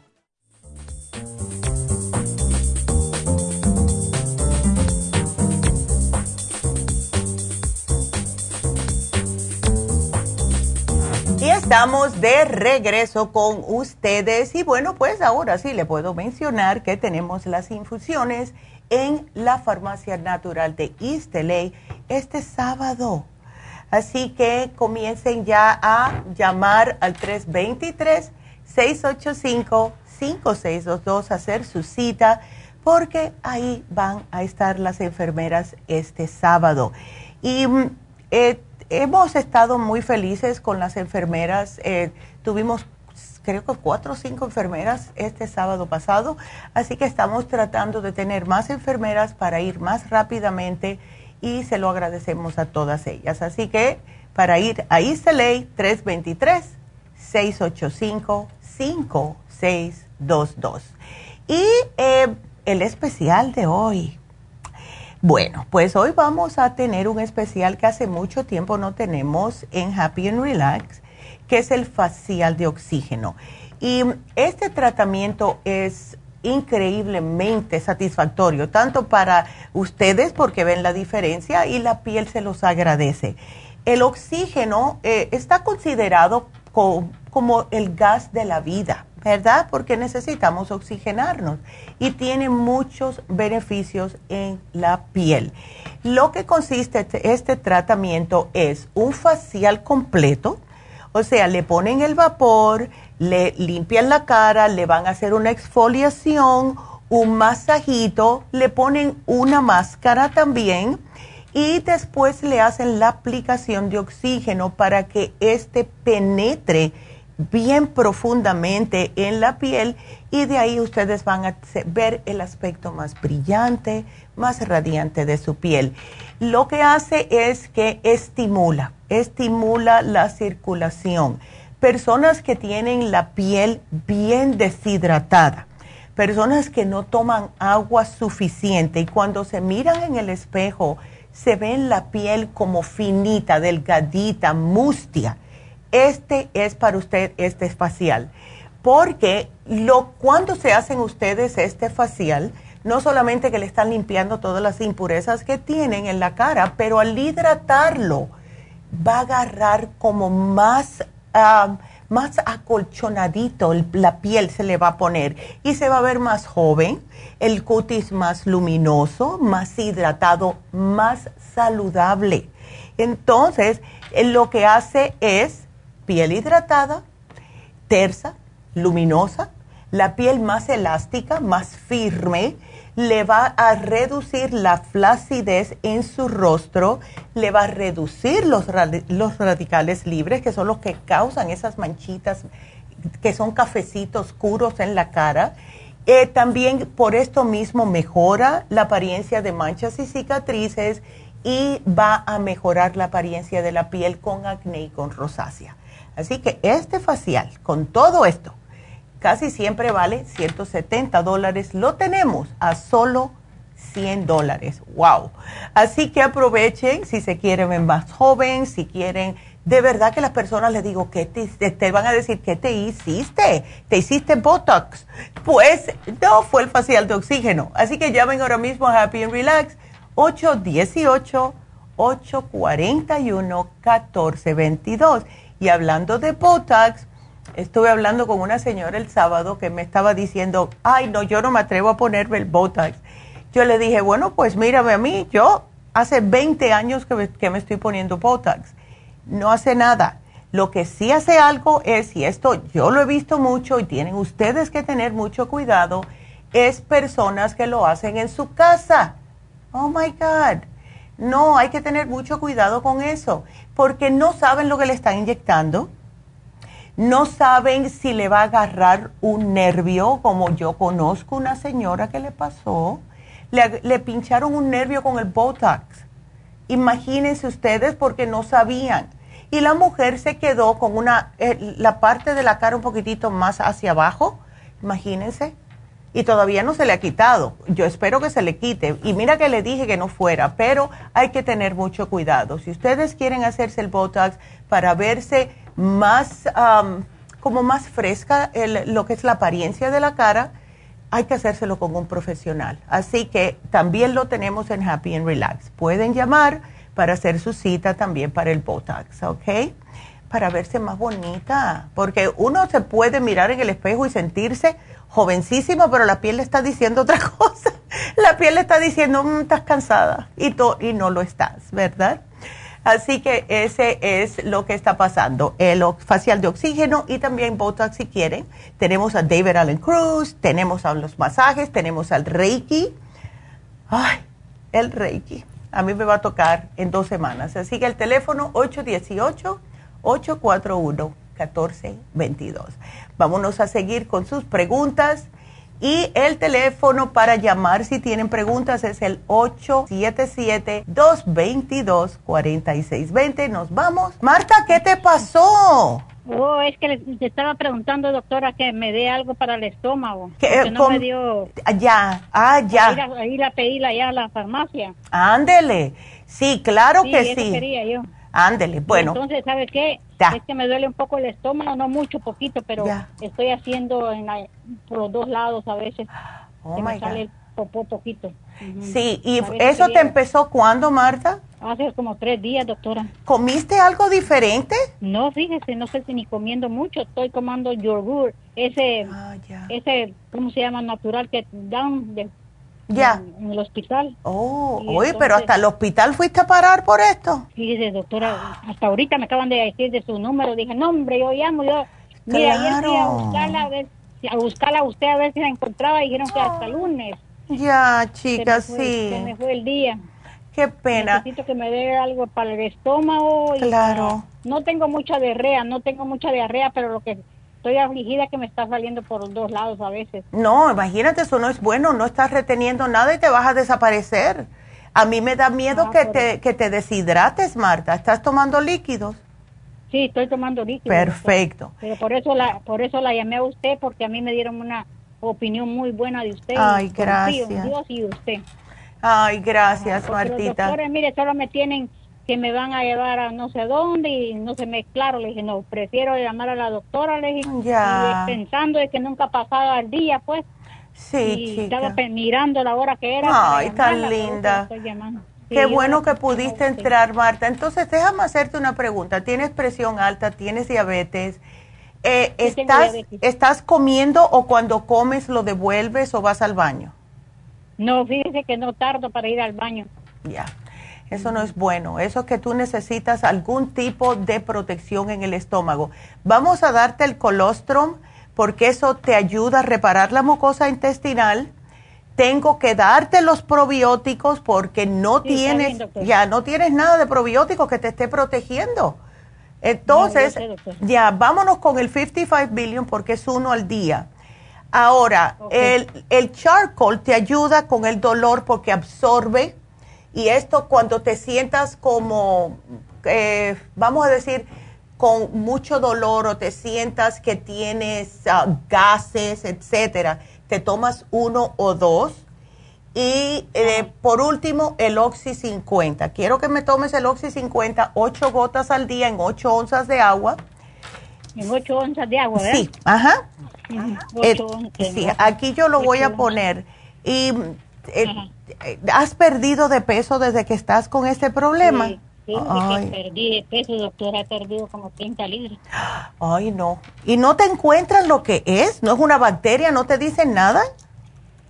Estamos de regreso con ustedes y bueno, pues ahora sí le puedo mencionar que tenemos las infusiones en la farmacia natural de East LA este sábado. Así que comiencen ya a llamar al 323-685-5622 a hacer su cita porque ahí van a estar las enfermeras este sábado. Y mm, eh, hemos estado muy felices con las enfermeras. Eh, tuvimos creo que cuatro o cinco enfermeras este sábado pasado, así que estamos tratando de tener más enfermeras para ir más rápidamente y se lo agradecemos a todas ellas. Así que para ir a Iseley 323-685-5622. Y eh, el especial de hoy, bueno, pues hoy vamos a tener un especial que hace mucho tiempo no tenemos en Happy and Relax, que es el facial de oxígeno. Y este tratamiento es increíblemente satisfactorio, tanto para ustedes porque ven la diferencia y la piel se los agradece. El oxígeno eh, está considerado como el gas de la vida ¿verdad? Porque necesitamos oxigenarnos y tiene muchos beneficios en la piel. Lo que consiste este, este tratamiento es un facial completo, o sea, le ponen el vapor, le limpian la cara, le van a hacer una exfoliación, un masajito, le ponen una máscara también y después le hacen la aplicación de oxígeno para que éste penetre bien profundamente en la piel y de ahí ustedes van a ver el aspecto más brillante, más radiante de su piel. Lo que hace es que estimula, estimula la circulación. Personas que tienen la piel bien deshidratada, personas que no toman agua suficiente y cuando se miran en el espejo se ven la piel como finita, delgadita, mustia este es para usted, este es facial. Porque lo, cuando se hacen ustedes este facial, no solamente que le están limpiando todas las impurezas que tienen en la cara, pero al hidratarlo va a agarrar como más, ah, más acolchonadito, la piel se le va a poner y se va a ver más joven, el cutis más luminoso, más hidratado, más saludable. Entonces, eh, lo que hace es piel hidratada, tersa, luminosa, la piel más elástica, más firme, le va a reducir la flacidez en su rostro, le va a reducir los, los radicales libres, que son los que causan esas manchitas que son cafecitos oscuros en la cara. Eh, también por esto mismo mejora la apariencia de manchas y cicatrices y va a mejorar la apariencia de la piel con acné y con rosácea. Así que este facial, con todo esto, casi siempre vale 170 dólares. Lo tenemos a solo 100 dólares. ¡Wow! Así que aprovechen si se quieren ver más joven, si quieren. De verdad que las personas les digo, que te, te, van a decir, ¿qué te hiciste? ¿Te hiciste Botox? Pues no, fue el facial de oxígeno. Así que llamen ahora mismo a Happy and Relax 818 841 1422 y hablando de Botox, estuve hablando con una señora el sábado que me estaba diciendo, ay, no, yo no me atrevo a ponerme el Botox. Yo le dije, bueno, pues mírame a mí, yo hace 20 años que me, que me estoy poniendo Botox. No hace nada. Lo que sí hace algo es, y esto yo lo he visto mucho y tienen ustedes que tener mucho cuidado, es personas que lo hacen en su casa. Oh my God. No, hay que tener mucho cuidado con eso, porque no saben lo que le están inyectando, no saben si le va a agarrar un nervio, como yo conozco una señora que le pasó, le, pincharon un nervio con el Botox. Imagínense ustedes porque no sabían. Y la mujer se quedó con una, eh, la parte de la cara un poquitito más hacia abajo, imagínense y todavía no se le ha quitado. Yo espero que se le quite. Y mira que le dije que no fuera, pero hay que tener mucho cuidado. Si ustedes quieren hacerse el Botox para verse más, como más fresca lo que es la apariencia de la cara, hay que hacérselo con un profesional. Así que también lo tenemos en Happy and Relax. Pueden llamar para hacer su cita también para el Botox, ¿ok? Para verse más bonita, porque uno se puede mirar en el espejo y sentirse jovencísima, pero la piel le está diciendo otra cosa. La piel le está diciendo, mm, estás cansada y, y no lo estás, ¿verdad? Así que ese es lo que está pasando. El facial de oxígeno y también Botox si quieren. Tenemos a David Allen Cruz, tenemos a los masajes, tenemos al Reiki. Ay, el Reiki. A mí me va a tocar en dos semanas. Así que el teléfono 818 841 1422. Vámonos a seguir con sus preguntas. Y el teléfono para llamar si tienen preguntas es el 877-222-4620. Nos vamos. Marta, ¿qué te pasó? Oh, es que le, estaba preguntando, doctora, que me dé algo para el estómago. Que no me dio. Ya, ah, ya. Ahí la, pedí allá a la farmacia. Ándele. Sí, claro que eso sí. quería yo. Ándele, bueno. Entonces, ¿sabe qué? Es que me duele un poco el estómago, no mucho, poquito, pero estoy haciendo en por los dos lados a veces. Oh me sale el popó poquito. Sí, ¿y eso te empezó cuándo, Marta? Hace como tres días, doctora. ¿Comiste algo diferente? No, fíjese, no sé si ni comiendo mucho, estoy tomando yogur, ese, ah, ese, ¿cómo se llama? Natural que dan de ya. En, el hospital. Oh, oye, pero hasta el hospital fuiste a parar por esto. Fíjese, doctora, hasta ahorita me acaban de decir de su número. Dije, no, hombre, yo llamo, yo. Mira, ayer fui a buscarla, a, ver, a buscarla a usted a ver si la encontraba y dijeron que hasta lunes. Ya, chica, sí. Se me fue el día. Qué pena. Necesito que me dé algo para el estómago. claro. no tengo mucha diarrea, no tengo mucha diarrea, pero lo que estoy afligida que me está saliendo por los dos lados a veces. No, imagínate, eso no es bueno, no estás reteniendo nada y te vas a desaparecer. A mí me da miedo que, te, que te deshidrates, Marta. ¿Estás tomando líquidos? Sí, estoy tomando líquidos. Perfecto. Pero por eso la por eso la llamé a usted porque a mí me dieron una opinión muy buena de usted. Ay, gracias. Dios y usted. Ay, gracias, Martita. Los doctores, mire, solo me tienen que me van a llevar a no sé dónde y no se me claro. Le dije, no, prefiero llamar a la doctora, le dije, ya. pensando de que nunca pasaba el día, pues. Sí, y estaba mirando la hora que era. Ay, tan linda. Qué bueno que pudiste entrar, Marta. Entonces, déjame hacerte una pregunta. ¿Tienes presión alta? ¿Tienes diabetes? Eh, ¿estás, ¿Estás comiendo o cuando comes lo devuelves o vas al baño? No, fíjese que no tardo para ir al baño. Ya, eso no es bueno. Eso es que tú necesitas algún tipo de protección en el estómago. Vamos a darte el colostrum porque eso te ayuda a reparar la mucosa intestinal tengo que darte los probióticos porque no tienes, ya no tienes nada de probióticos que te esté protegiendo. Entonces, ya vámonos con el 55 billion porque es uno al día. Ahora, el, el charcoal te ayuda con el dolor porque absorbe y esto cuando te sientas como, eh, vamos a decir, con mucho dolor o te sientas que tienes ah, gases, etcétera, te tomas uno o dos. Y eh, por último, el Oxy 50. Quiero que me tomes el Oxy 50, ocho gotas al día en ocho onzas de agua. En ocho onzas de agua, ¿verdad? Sí, ajá. Eh, sí, aquí yo lo voy a poner. Y eh, ¿has perdido de peso desde que estás con este problema? Sí. Sí, que perdí de peso, doctora, he perdido como 30 libras. Ay, no. ¿Y no te encuentran lo que es? ¿No es una bacteria? ¿No te dicen nada?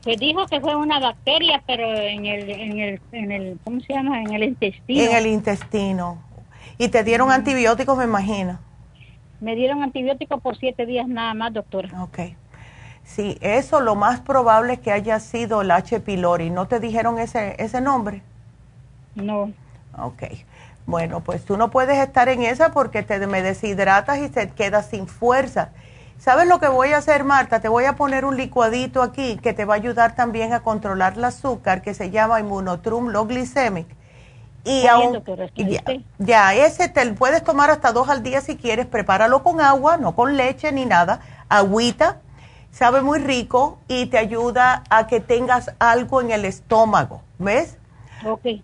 Pues dijo que fue una bacteria, pero en el, en el, en el ¿cómo se llama? En el intestino. En el intestino. ¿Y te dieron antibióticos, me imagino? Me dieron antibióticos por siete días nada más, doctora. Ok. Sí, eso lo más probable es que haya sido el H. pylori. ¿No te dijeron ese, ese nombre? No. Ok. Bueno, pues tú no puedes estar en esa porque te me deshidratas y te quedas sin fuerza. ¿Sabes lo que voy a hacer, Marta? Te voy a poner un licuadito aquí que te va a ayudar también a controlar el azúcar que se llama Immunotrum Low Glycemic. Y aún, ya, ya, ese te puedes tomar hasta dos al día si quieres. Prepáralo con agua, no con leche ni nada. Agüita, sabe muy rico y te ayuda a que tengas algo en el estómago. ¿Ves? Okay.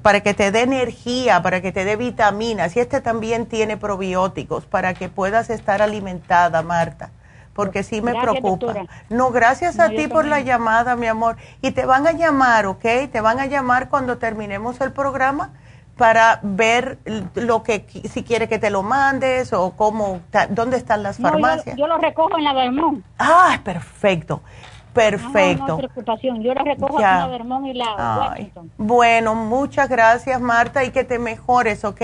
para que te dé energía, para que te dé vitaminas. Y este también tiene probióticos para que puedas estar alimentada, Marta. Porque sí me preocupa. No, gracias a ti por la llamada, mi amor. Y te van a llamar, ¿ok? Te van a llamar cuando terminemos el programa para ver lo que, si quiere que te lo mandes o cómo, dónde están las farmacias. yo, lo recojo en la Vermont. Ah, perfecto. Perfecto. No, no, preocupación. Yo recojo ya. en la Vermont y la Washington. Bueno, muchas gracias, Marta, y que te mejores, ¿ok?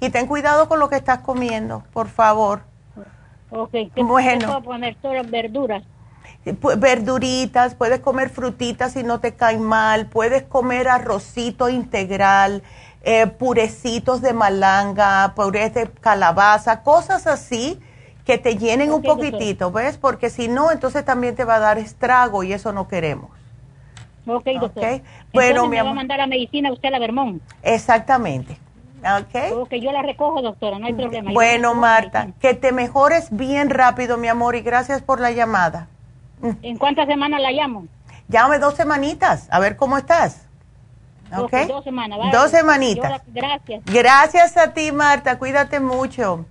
Y ten cuidado con lo que estás comiendo, por favor. Ok. ¿Qué bueno. puedo poner? Todas verduras. Verduritas, puedes comer frutitas si no te caen mal, puedes comer arrocito integral, eh, purecitos de malanga, purés de calabaza, cosas así que te llenen un poquitito, ¿ves? Porque si no, entonces también te va a dar estrago y eso no queremos. Ok, doctor. Okay. Bueno, me va a mandar la medicina usted a la Vermont. Exactamente. Ok. Ok, yo la recojo, doctora, no hay problema. Bueno, Marta, que te mejores bien rápido, mi amor, y gracias por la llamada. ¿En cuántas semanas la llamo? Llame dos semanitas, a ver cómo estás. Ok. dos semanas. Dos semanitas. gracias. Gracias a ti, Marta. Cuídate mucho.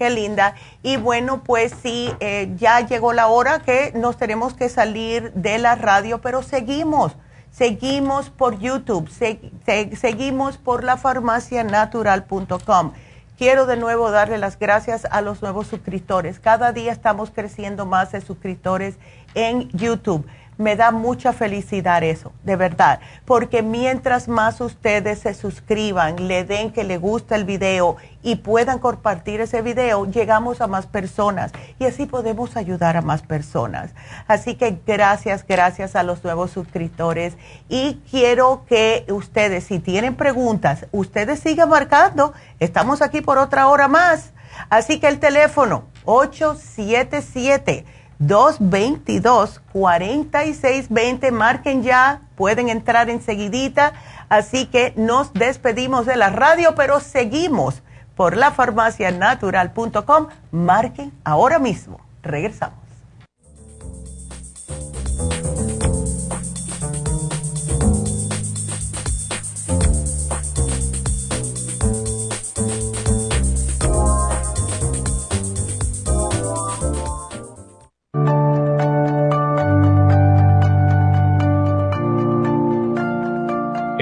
Qué linda. Y bueno, pues sí, eh, ya llegó la hora que nos tenemos que salir de la radio, pero seguimos, seguimos por YouTube, seguimos por la farmacianatural.com. Quiero de nuevo darle las gracias a los nuevos suscriptores. Cada día estamos creciendo más de suscriptores en YouTube. Me da mucha felicidad eso, de verdad, porque mientras más ustedes se suscriban, le den que le gusta el video y puedan compartir ese video, llegamos a más personas y así podemos ayudar a más personas. Así que gracias, gracias a los nuevos suscriptores y quiero que ustedes, si tienen preguntas, ustedes sigan marcando. Estamos aquí por otra hora más. Así que el teléfono 877 222-4620. Marquen ya, pueden entrar enseguidita. Así que nos despedimos de la radio, pero seguimos por lafarmacianatural.com. Marquen ahora mismo. Regresamos.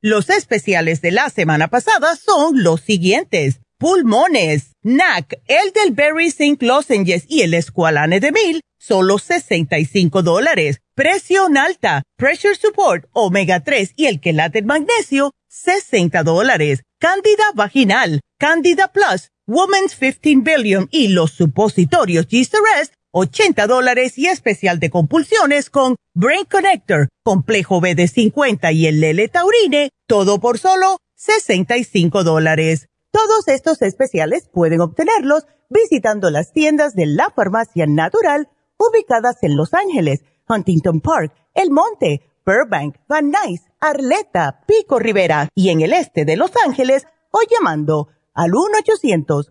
Los especiales de la semana pasada son los siguientes. Pulmones, NAC, el del Berry Zinc Lozenges y el Esqualane de Mil, solo 65 dólares. Presión alta, Pressure Support, Omega 3 y el quelate magnesio, 60 dólares. Cándida vaginal, Candida Plus, Woman's 15 Billion y los supositorios G-Rest, 80 dólares y especial de compulsiones con Brain Connector, complejo B de 50 y el Lele Taurine, todo por solo 65 dólares. Todos estos especiales pueden obtenerlos visitando las tiendas de la farmacia natural ubicadas en Los Ángeles, Huntington Park, El Monte, Burbank, Van Nuys, Arleta, Pico Rivera y en el este de Los Ángeles o llamando al 1 800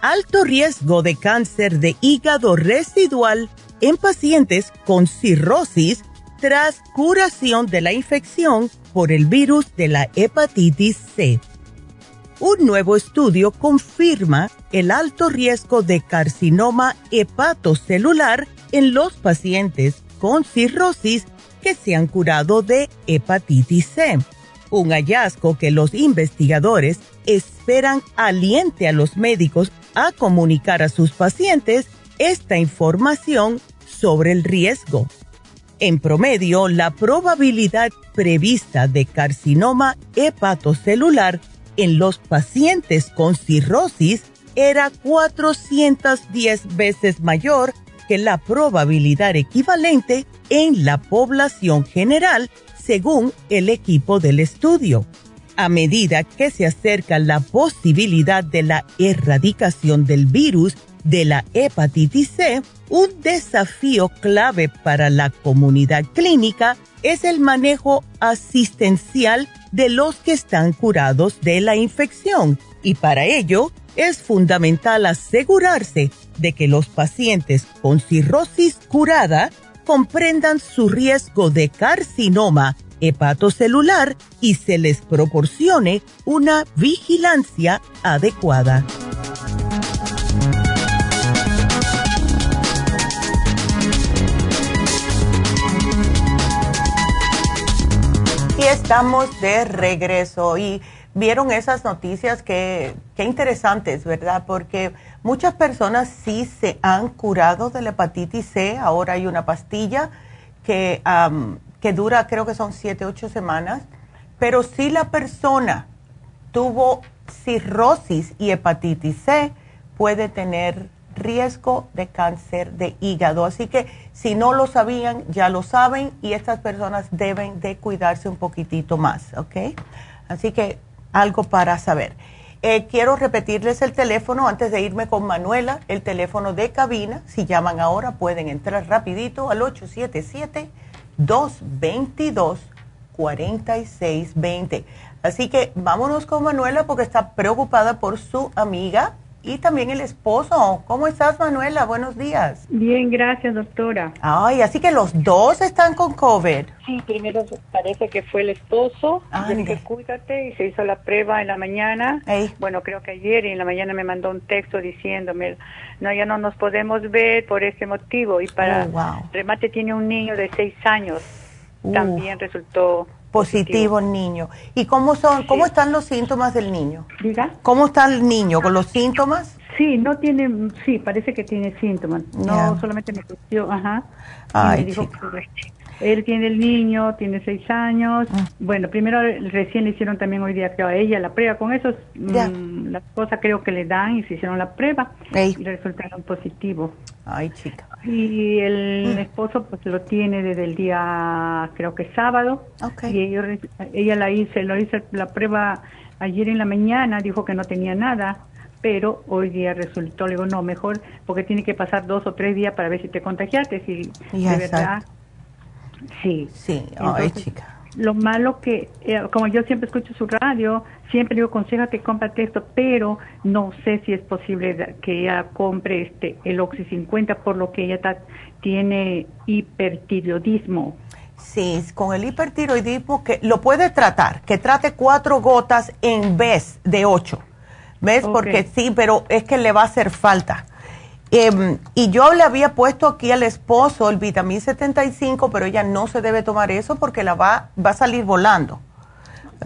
Alto riesgo de cáncer de hígado residual en pacientes con cirrosis tras curación de la infección por el virus de la hepatitis C. un nuevo estudio confirma el alto riesgo de carcinoma hepatocelular en los pacientes con cirrosis que se han curado de hepatitis C. Un hallazgo que los investigadores esperan aliente a los médicos a comunicar a sus pacientes esta información sobre el riesgo. En promedio, la probabilidad prevista de carcinoma hepatocelular en los pacientes con cirrosis era 410 veces mayor que la probabilidad equivalente en la población general, según el equipo del estudio. A medida que se acerca la posibilidad de la erradicación del virus de la hepatitis C, un desafío clave para la comunidad clínica es el manejo asistencial de los que están curados de la infección. Y para ello es fundamental asegurarse de que los pacientes con cirrosis curada comprendan su riesgo de carcinoma hepatocelular y se les proporcione una vigilancia adecuada. Y estamos de regreso y vieron esas noticias que, interesantes, ¿verdad? Porque muchas personas sí se han curado de la hepatitis C. Ahora hay una pastilla que, que dura, creo que son 7, 8 semanas. Pero si la persona tuvo cirrosis y hepatitis C, puede tener riesgo de cáncer de hígado. Así que si no lo sabían, ya lo saben y estas personas deben de cuidarse un poquitito más. Así que algo para saber. Eh, quiero repetirles el teléfono antes de irme con Manuela, el teléfono de cabina. Si llaman ahora pueden entrar rapidito al 877-222-4620. Así que vámonos con Manuela porque está preocupada por su amiga y también el esposo. ¿Cómo estás, Manuela? Buenos días. Bien, gracias, doctora. Ay, así que los dos están con COVID. Sí, primero parece que fue el esposo. que cuídate y se hizo la prueba en la mañana. Bueno, creo que ayer y en la mañana me mandó un texto diciéndome, no, ya no nos podemos ver por ese motivo. Y para oh, remate tiene un niño de seis años. También resultó positivo, el niño. ¿Y cómo son, cómo están los síntomas del niño? Diga. ¿Cómo está el niño con los síntomas? Sí, no tiene, sí, parece que tiene síntomas. No solamente me cuestió, ajá. Ay, me dijo él tiene el niño, tiene seis años. Ah. Bueno, primero recién le hicieron también hoy día a ella la prueba. Con eso, mm, las cosas creo que le dan y se hicieron la prueba y resultaron positivos. Ay, chica. Y el ah. esposo pues lo tiene desde el día, creo que sábado. Okay. Y ella, ella la hizo, lo hizo la prueba ayer en la mañana, dijo que no tenía nada pero hoy día resultó, le digo, no, mejor, porque tiene que pasar dos o tres días para ver si te contagiaste, si de verdad Sí. Sí, ay, chica. Lo malo que, eh, como yo siempre escucho su radio, siempre digo, conseja que compre esto, pero no sé si es posible que ella compre este el Oxy 50, por lo que ella tiene hipertiroidismo. Sí, con el hipertiroidismo que lo puede tratar, que trate cuatro gotas en vez de ocho. ¿Ves? Porque sí, pero es que le va a hacer falta. Em, y yo le había puesto aquí al esposo el vitamín 75, pero ella no se debe tomar eso porque la va, va a salir volando.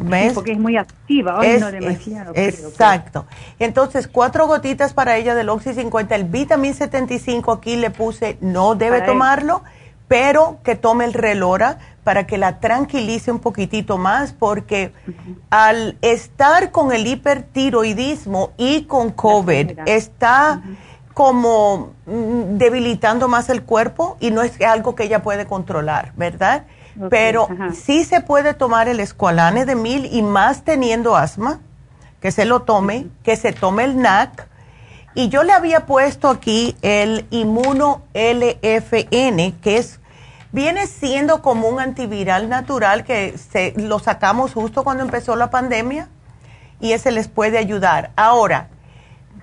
¿Ves? porque es muy activa, no demasiado. exacto. Entonces, cuatro gotitas para ella del Oxy 50. El vitamín 75 aquí le puse, no debe tomarlo, pero que tome el relora para que la tranquilice un poquitito más, porque al estar con el hipertiroidismo y con COVID, está como mm, debilitando más el cuerpo y no es algo que ella puede controlar, ¿verdad? Pero sí se puede tomar el escualane de mil y más teniendo asma, que se lo tome, que se tome el NAC. Y yo le había puesto aquí el inmuno LFN, que es viene siendo como un antiviral natural que se, lo sacamos justo cuando empezó la pandemia y ese les puede ayudar. Ahora,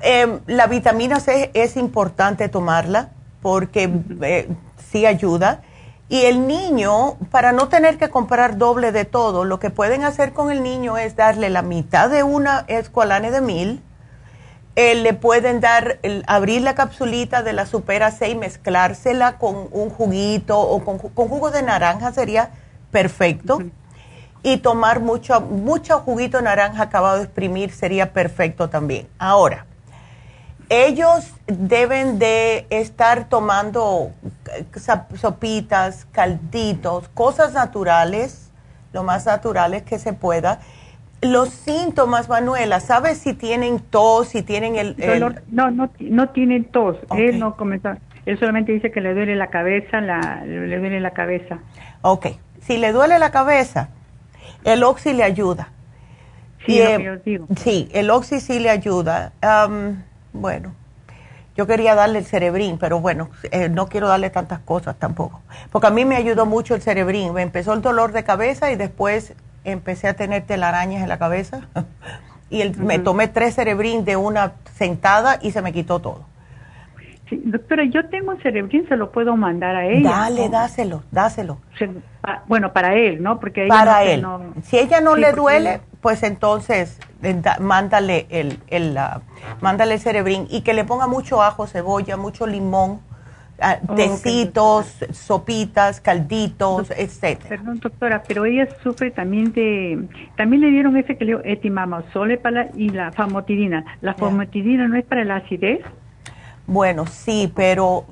Em, la vitamina C es importante tomarla porque eh, sí ayuda. Y el niño, para no tener que comprar doble de todo, lo que pueden hacer con el niño es darle la mitad de una escualane de mil. Eh, le pueden dar, abrir la capsulita de la Supera C y mezclársela con un juguito o con, jugo de naranja sería perfecto. Y tomar mucho, mucho juguito de naranja acabado de exprimir sería perfecto también. Ahora, ellos deben de estar tomando eh, sopitas, calditos, cosas naturales, lo más naturales que se pueda. Los síntomas, Manuela, ¿sabes si tienen tos, si tienen el... No, no, no tienen tos. Él no comenzó. Él solamente dice que le duele la cabeza, la, le duele la cabeza. Ok. Si le duele la cabeza, el oxi le ayuda. Sí, eh, digo. sí el oxi sí le ayuda. Bueno, yo quería darle el cerebrín, pero bueno, eh, no quiero darle tantas cosas tampoco. Porque a mí me ayudó mucho el cerebrín. Me empezó el dolor de cabeza y después empecé a tener telarañas en la cabeza. y me tomé tres cerebrín de una sentada y se me quitó todo. Sí, doctora, yo tengo un cerebrín, se lo puedo mandar a ella. Dale, dáselo, dáselo. bueno, para él, ¿no? Porque para él. si ella no le duele, pues entonces mándale el, el mándale el cerebrín y que le ponga mucho ajo, cebolla, mucho limón, ah, tecitos, sopitas, calditos, etcétera. Perdón, doctora, pero ella sufre también de, también le dieron ese que le dio etimamazole y la famotidina. ¿La famotidina no es para la acidez? Bueno, sí, pero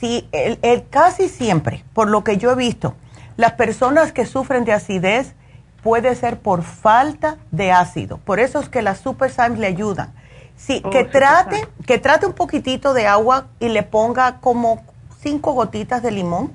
sí, el, casi siempre, por lo que yo he visto, las personas que sufren de acidez, puede ser por falta de ácido. Por eso es que las Super le ayudan. Sí, oh, que trate, que trate un poquitito de agua y le ponga como cinco gotitas de limón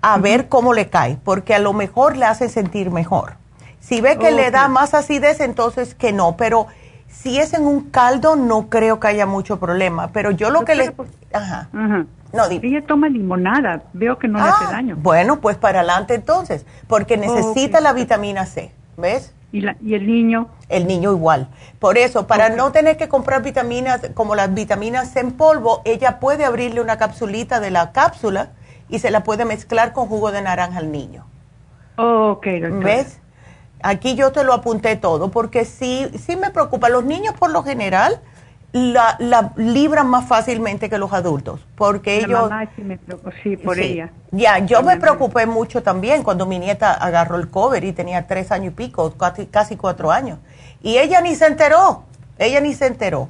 a ver cómo le cae, porque a lo mejor le hace sentir mejor. Si ve que le da más acidez, entonces que no, pero si es en un caldo no creo que haya mucho problema, pero yo lo que le... Pues, ajá. No, Ella toma limonada, veo que no le hace ah, daño. Bueno, pues para adelante entonces, porque necesita la vitamina C, ¿ves? ¿Y, la, ¿Y el niño? El niño igual. Por eso, para no tener que comprar vitaminas como las vitaminas C en polvo, ella puede abrirle una capsulita de la cápsula y se la puede mezclar con jugo de naranja al niño. ok, ¿Ves? Aquí yo te lo apunté todo, porque sí, sí me preocupa. Los niños por lo general la, la, libran más fácilmente que los adultos, porque ellos... sí, por ella. Ya, yo me preocupé mucho también cuando mi nieta agarró el cover y tenía tres años y pico, casi, casi cuatro años. Y ella ni se enteró, ella ni se enteró,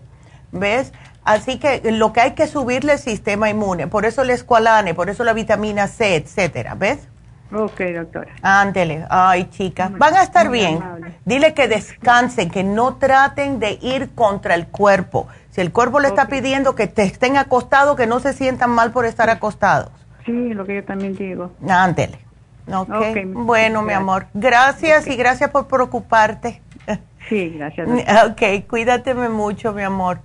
¿ves? Así que lo que hay que subirle el sistema inmune, por eso el escualane, por eso la vitamina C, etcétera, ¿ves? Ok, doctora. Ándele, ay chica, van a estar bien. Dile que descansen, que no traten de ir contra el cuerpo. Si el cuerpo le está pidiendo que te estén acostados, que no se sientan mal por estar acostados. Sí, lo que yo también digo. Ándele. Okay. bueno, mi amor, gracias y gracias por preocuparte. Sí, gracias. Ok, cuídateme mucho, mi amor.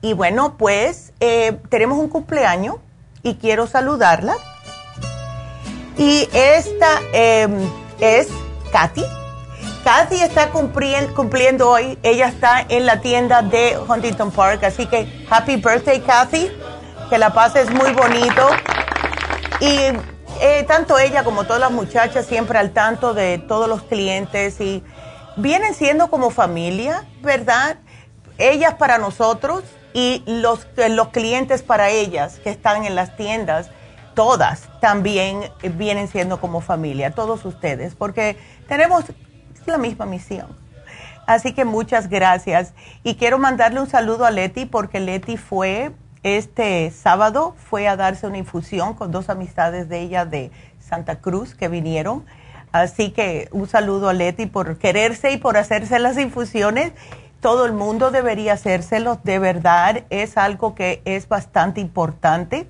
Y bueno, pues eh, tenemos un cumpleaños y quiero saludarla y esta em, es Katy. Katy está cumpliendo, hoy. Ella está en la tienda de Huntington Park. Así que happy birthday, Kathy. Que la pases muy bonito. Y eh, tanto ella como todas las muchachas siempre al tanto de todos los clientes y vienen siendo como familia, ¿verdad? Ellas para nosotros y los, los clientes para ellas que están en las tiendas todas también vienen siendo como familia, todos ustedes, porque tenemos la misma misión. Así que muchas gracias. Y quiero mandarle un saludo a Leti porque Leti fue este sábado, fue a darse una infusión con dos amistades de ella de Santa Cruz que vinieron. Así que un saludo a Leti por quererse y por hacerse las infusiones. Todo el mundo debería hacérselos, de verdad, es algo que es bastante importante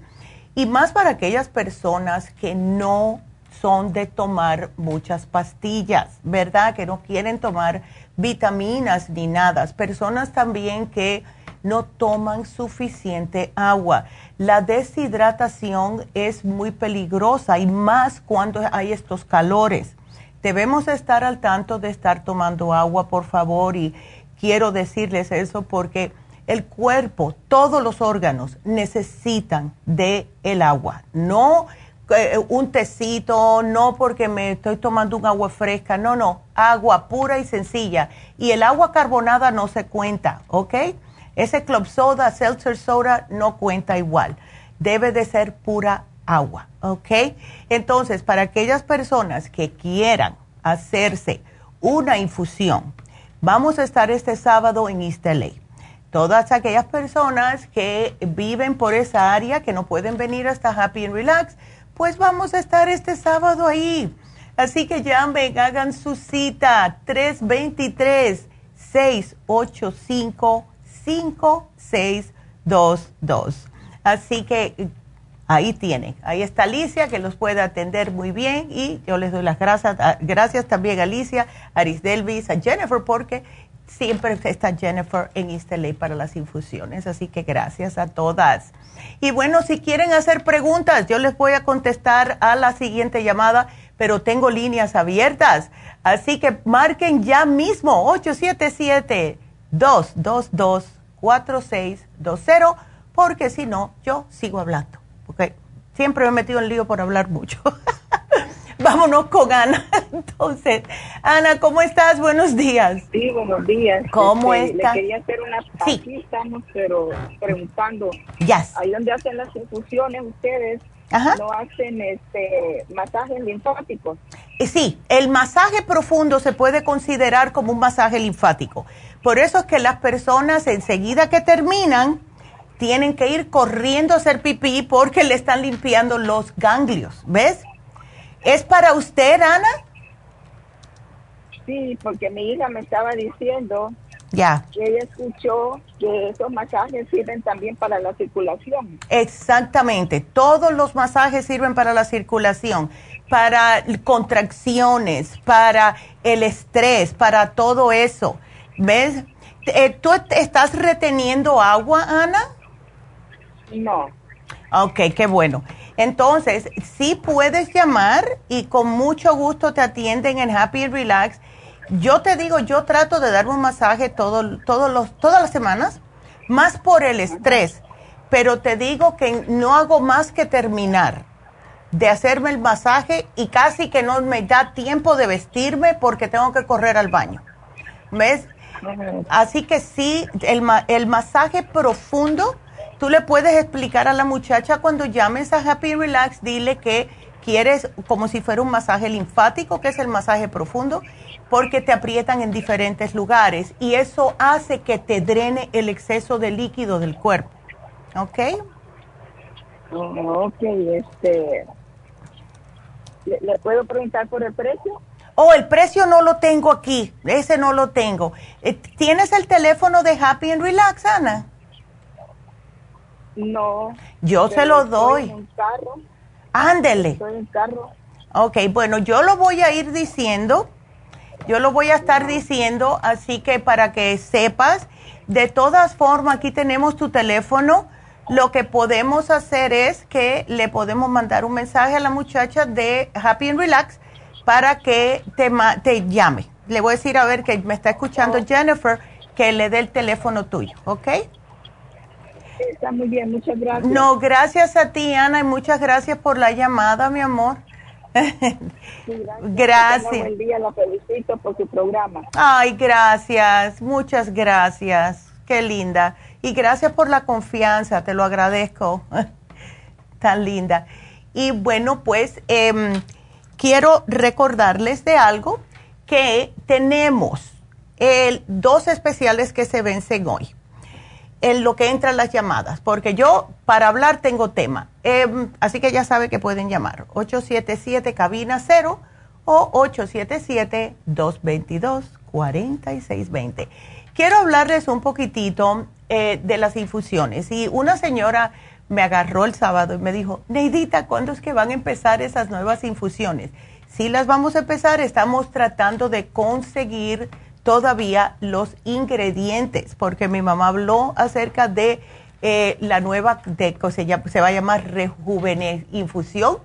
y más para aquellas personas que no son de tomar muchas pastillas, ¿verdad? Que no quieren tomar vitaminas ni nada. Personas también que no toman suficiente agua. La deshidratación es muy peligrosa y más cuando hay estos calores. Debemos estar al tanto de estar tomando agua, por favor, y quiero decirles eso porque el cuerpo, todos los órganos necesitan de el agua. No eh, un tecito, no porque me estoy tomando un agua fresca, no, no, agua pura y sencilla. Y el agua carbonada no se cuenta, ¿ok? Ese club soda, seltzer soda no cuenta igual. Debe de ser pura agua, ¿ok? Entonces, para aquellas personas que quieran hacerse una infusión, vamos a estar este sábado en East LA. Todas aquellas personas que viven por esa área, que no pueden venir hasta Happy and Relax, pues vamos a estar este sábado ahí. Así que llamen, hagan su cita 323-685-5622. Así que ahí tienen, ahí está Alicia que los puede atender muy bien y yo les doy las gracias, gracias también a Alicia, a Arisdelvis, a Jennifer porque siempre está Jennifer en East para las infusiones, así que gracias a todas. Y bueno, si quieren hacer preguntas, yo les voy a contestar a la siguiente llamada, pero tengo líneas abiertas, así que marquen ya mismo 877-222-4620, porque si no, yo sigo hablando, porque siempre me he metido en lío por hablar mucho. Vámonos con Ana. Entonces, Ana, ¿cómo estás? Buenos días. Sí, buenos días. ¿Cómo este, estás? Le quería hacer una... Sí. Aquí estamos, pero preguntando. Yes. Ahí donde hacen las infusiones, ustedes no hacen este masajes linfáticos. Eh, sí, el masaje profundo se puede considerar como un masaje linfático. Por eso es que las personas enseguida que terminan tienen que ir corriendo a hacer pipí porque le están limpiando los ganglios, ¿ves? ¿Es para usted, Ana? Sí, porque mi hija me estaba diciendo ya. que ella escuchó que esos masajes sirven también para la circulación. Exactamente, todos los masajes sirven para la circulación, para contracciones, para el estrés, para todo eso. ¿Ves? Eh, ¿Tú estás reteniendo agua, Ana? No. Ok, qué bueno. Entonces, sí puedes llamar y con mucho gusto te atienden en Happy Relax. Yo te digo, yo trato de dar un masaje todo, todos los, todas las semanas, más por el estrés, pero te digo que no hago más que terminar de hacerme el masaje y casi que no me da tiempo de vestirme porque tengo que correr al baño. ¿Ves? Así que sí, el, el masaje profundo tú le puedes explicar a la muchacha cuando llames a Happy Relax, dile que quieres como si fuera un masaje linfático, que es el masaje profundo, porque te aprietan en diferentes lugares y eso hace que te drene el exceso de líquido del cuerpo. ¿Ok? ok, este. ¿le, puedo preguntar por el precio? Oh, el precio no lo tengo aquí, ese no lo tengo. Eh, ¿Tienes el teléfono de Happy and Relax, Ana? No. Yo se lo doy. Ándele. Estoy en carro. Ok, bueno, yo lo voy a ir diciendo. Yo lo voy a estar diciendo, así que para que sepas, de todas formas, aquí tenemos tu teléfono. Lo que podemos hacer es que le podemos mandar un mensaje a la muchacha de Happy and Relax para que te, te llame. Le voy a decir a ver que me está escuchando. Jennifer que le dé el teléfono tuyo, ¿ok? Está muy bien, muchas gracias. No, gracias a ti, Ana, y muchas gracias por la llamada, mi amor. gracias. Buen día, la felicito por programa. Ay, gracias, muchas gracias. Qué linda. Y gracias por la confianza, te lo agradezco. Tan linda. Y bueno, pues em, quiero recordarles de algo que tenemos el, dos especiales que se vencen hoy en lo que entran las llamadas, porque yo para hablar tengo tema. Em, así que ya sabe que pueden llamar 877 cabina 0 o 877-222-4620. Quiero hablarles un poquitito eh, de las infusiones. Y una señora me agarró el sábado y me dijo, Neidita, ¿cuándo es que van a empezar esas nuevas infusiones? Si las vamos a empezar, estamos tratando de conseguir todavía los ingredientes, porque mi mamá habló acerca de eh, la nueva, de, se, se, va a llamar Rejuvene Infusión,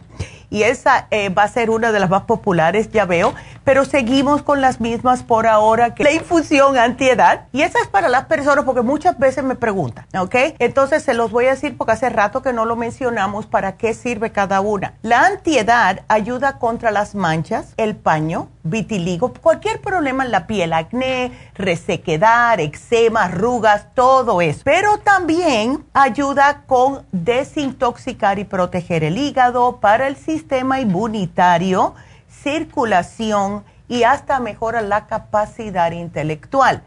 y esa eh, va a ser una de las más populares, ya veo, pero seguimos con las mismas por ahora que la infusión antiedad. Y esa es para las personas porque muchas veces me preguntan, ¿ok? Entonces se los voy a decir porque hace rato que no lo mencionamos para qué sirve cada una. La antiedad ayuda contra las manchas, el paño, vitiligo, cualquier problema en la piel, acné, resequedad, eczema, arrugas, todo eso. Pero también ayuda con desintoxicar y proteger el hígado para el sistema inmunitario circulación y hasta mejora la capacidad intelectual.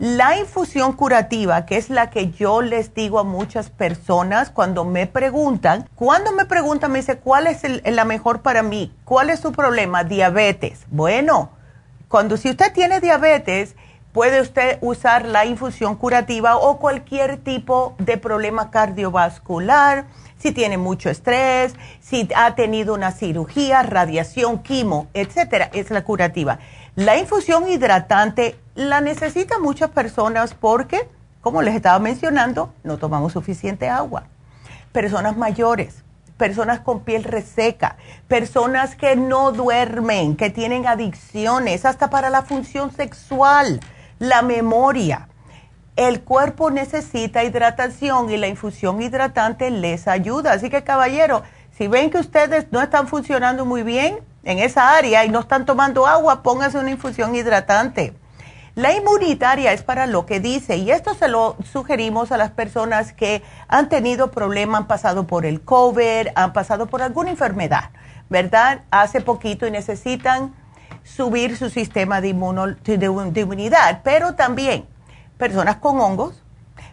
La infusión curativa, que es la que yo les digo a muchas personas cuando me preguntan, cuando me preguntan, me dice, ¿cuál es la mejor para mí? ¿Cuál es su problema? Diabetes. Bueno, cuando si usted tiene diabetes, puede usted usar la infusión curativa o cualquier tipo de problema cardiovascular si tiene mucho estrés, si ha tenido una cirugía, radiación, quimo, etcétera, es la curativa. La infusión hidratante la necesitan muchas personas porque, como les estaba mencionando, no tomamos suficiente agua. Personas mayores, personas con piel reseca, personas que no duermen, que tienen adicciones, hasta para la función sexual, la memoria el cuerpo necesita hidratación y la infusión hidratante les ayuda. Así que caballero, si ven que ustedes no están funcionando muy bien en esa área y no están tomando agua, pónganse una infusión hidratante. La inmunitaria es para lo que dice, y esto se lo sugerimos a las personas que han tenido problemas, han pasado por el COVID, han pasado por alguna enfermedad, ¿verdad? Hace poquito y necesitan subir su sistema de, inmunidad, pero también personas con hongos,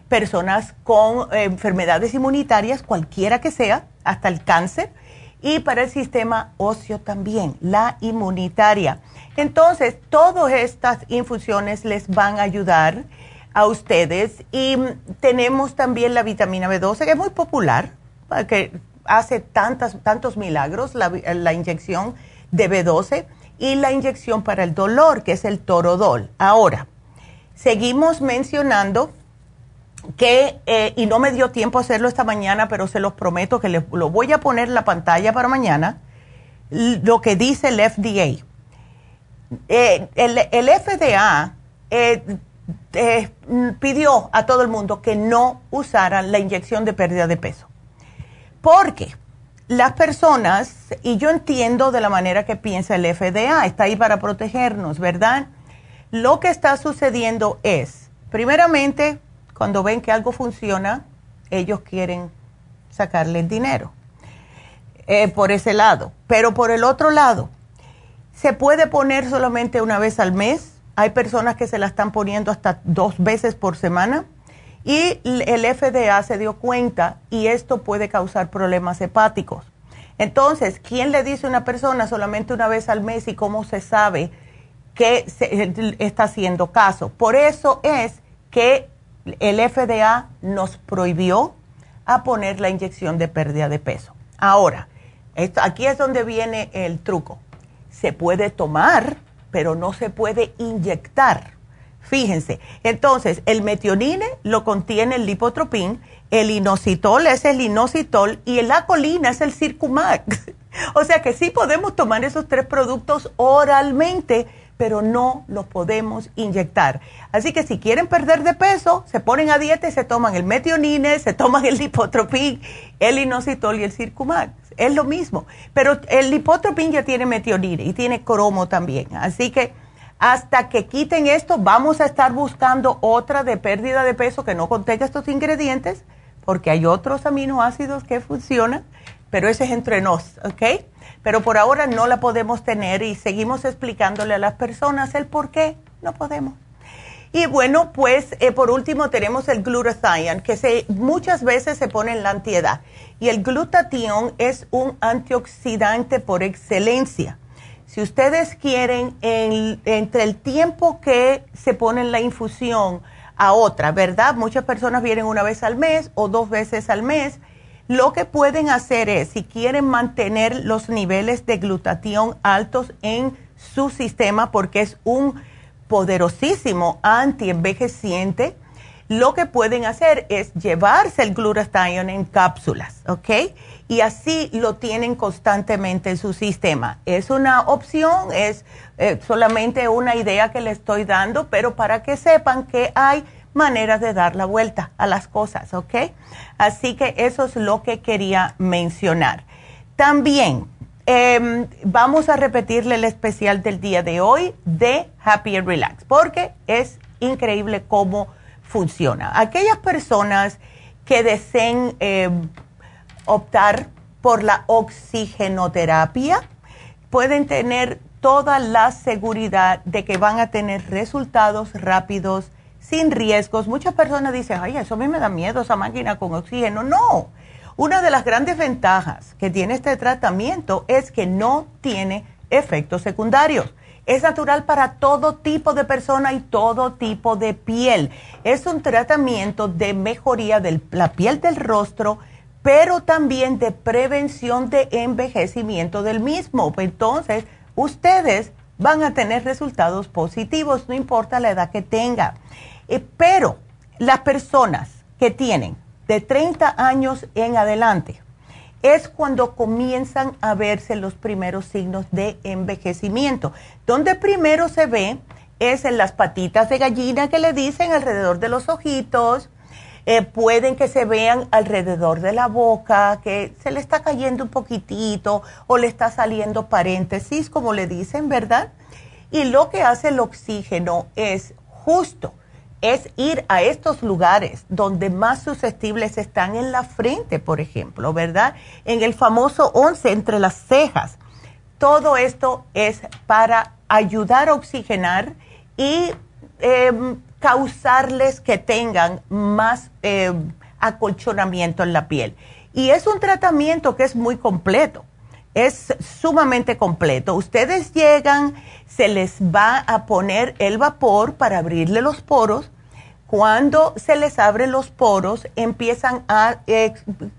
personas con eh, enfermedades inmunitarias, cualquiera que sea, hasta el cáncer, y para el sistema óseo también, la inmunitaria. Entonces, todas estas infusiones les van a ayudar a ustedes y mm, tenemos también la vitamina B12, que es muy popular, que hace tantas, tantos milagros, la, la inyección de B12 y la inyección para el dolor, que es el torodol. Ahora, Seguimos mencionando que, eh, y no me dio tiempo hacerlo esta mañana, pero se los prometo que lo voy a poner en la pantalla para mañana, lo que dice el FDA. Eh, el, FDA eh, pidió a todo el mundo que no usaran la inyección de pérdida de peso. Porque las personas, y yo entiendo de la manera que piensa el FDA, está ahí para protegernos, ¿verdad? Lo que está sucediendo es, primeramente, cuando ven que algo funciona, ellos quieren sacarle el dinero eh, por ese lado. Pero por el otro lado, se puede poner solamente una vez al mes. Hay personas que se la están poniendo hasta dos veces por semana. Y el FDA se dio cuenta y esto puede causar problemas hepáticos. Entonces, ¿quién le dice a una persona solamente una vez al mes y cómo se sabe? que se está haciendo caso. Por eso es que el FDA nos prohibió a poner la inyección de pérdida de peso. Ahora, esto, aquí es donde viene el truco. Se puede tomar, pero no se puede inyectar. Fíjense, entonces el metionine lo contiene el lipotropín, el inositol es el inositol y la colina es el circumax. o sea que sí podemos tomar esos tres productos oralmente pero no los podemos inyectar. Así que si quieren perder de peso, se ponen a dieta y se toman el metionine, se toman el lipotropín, el inositol y el circumax. Es lo mismo, pero el lipotropín ya tiene metionine y tiene cromo también. Así que hasta que quiten esto, vamos a estar buscando otra de pérdida de peso que no contenga estos ingredientes, porque hay otros aminoácidos que funcionan, pero ese es entre nos, ¿ok? Pero por ahora no la podemos tener y seguimos explicándole a las personas el por qué no podemos. Y bueno, pues eh, por último tenemos el glutathione, que se, muchas veces se pone en la antiedad. Y el glutatión es un antioxidante por excelencia. Si ustedes quieren, entre el tiempo que se pone en la infusión a otra, ¿verdad? Muchas personas vienen una vez al mes o dos veces al mes lo que pueden hacer es, si quieren mantener los niveles de glutatión altos en su sistema, porque es un poderosísimo antienvejeciente, lo que pueden hacer es llevarse el glutathione en cápsulas, ¿ok? Y así lo tienen constantemente en su sistema. Es una opción, es eh, solamente una idea que le estoy dando, pero para que sepan que hay maneras de dar la vuelta a las cosas, ¿ok? Así que eso es lo que quería mencionar. También em, vamos a repetirle el especial del día de hoy de Happy and Relax, porque es increíble cómo funciona. Aquellas personas que deseen em, optar por la oxigenoterapia pueden tener toda la seguridad de que van a tener resultados rápidos, sin riesgos. Muchas personas dicen, ay, eso a mí me da miedo, esa máquina con oxígeno. No, una de las grandes ventajas que tiene este tratamiento es que no tiene efectos secundarios. Es natural para todo tipo de persona y todo tipo de piel. Es un tratamiento de mejoría de la piel del rostro, pero también de prevención de envejecimiento del mismo. Entonces, ustedes van a tener resultados positivos, no importa la edad que tenga. Eh, pero las personas que tienen de 30 años en adelante es cuando comienzan a verse los primeros signos de envejecimiento. Donde primero se ve es en las patitas de gallina que le dicen alrededor de los ojitos, eh, pueden que se vean alrededor de la boca, que se le está cayendo un poquitito o le está saliendo paréntesis, como le dicen, ¿verdad? Y lo que hace el oxígeno es justo, es ir a estos lugares donde más susceptibles están en la frente, por ejemplo, ¿verdad? En el famoso 11 entre las cejas. Todo esto es para ayudar a oxigenar y em, causarles que tengan más eh, acolchonamiento en la piel. Y es un tratamiento que es muy completo, es sumamente completo. Ustedes llegan, se les va a poner el vapor para abrirle los poros. Cuando se les abren los poros, empiezan a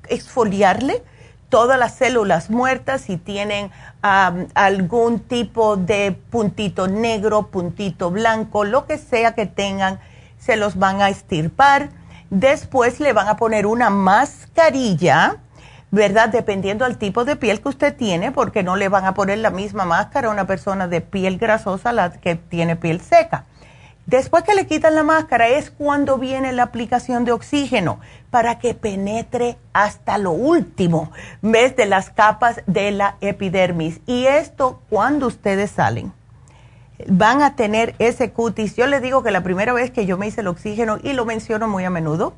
exfoliarle todas las células muertas si tienen algún tipo de puntito negro, puntito blanco, lo que sea que tengan, se los van a estirpar. Después le van a poner una mascarilla, ¿verdad? Dependiendo del tipo de piel que usted tiene, porque no le van a poner la misma máscara a una persona de piel grasosa a la que tiene piel seca. Después que le quitan la máscara es cuando viene la aplicación de oxígeno para que penetre hasta lo último, ¿ves? De las capas de la epidermis. Y esto cuando ustedes salen van a tener ese cutis. Yo les digo que la primera vez que yo me hice el oxígeno, y lo menciono muy a menudo,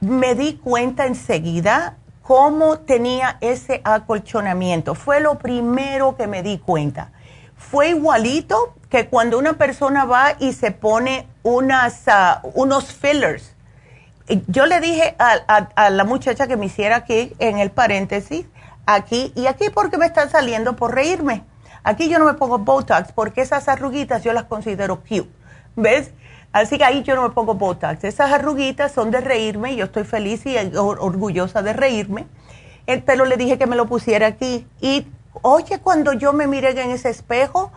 me di cuenta enseguida cómo tenía ese acolchonamiento. Fue lo primero que me di cuenta. Fue igualito que cuando una persona va y se pone unas, ah, unos fillers. Yo le dije a, la muchacha que me hiciera aquí en el paréntesis, aquí y aquí porque me están saliendo por reírme. Aquí yo no me pongo Botox porque esas arruguitas yo las considero cute. ¿Ves? Así que ahí yo no me pongo Botox. Esas arruguitas son de reírme yo estoy feliz y orgullosa de reírme. El pelo le dije que me lo pusiera aquí. Y oye, cuando yo me miré en ese espejo,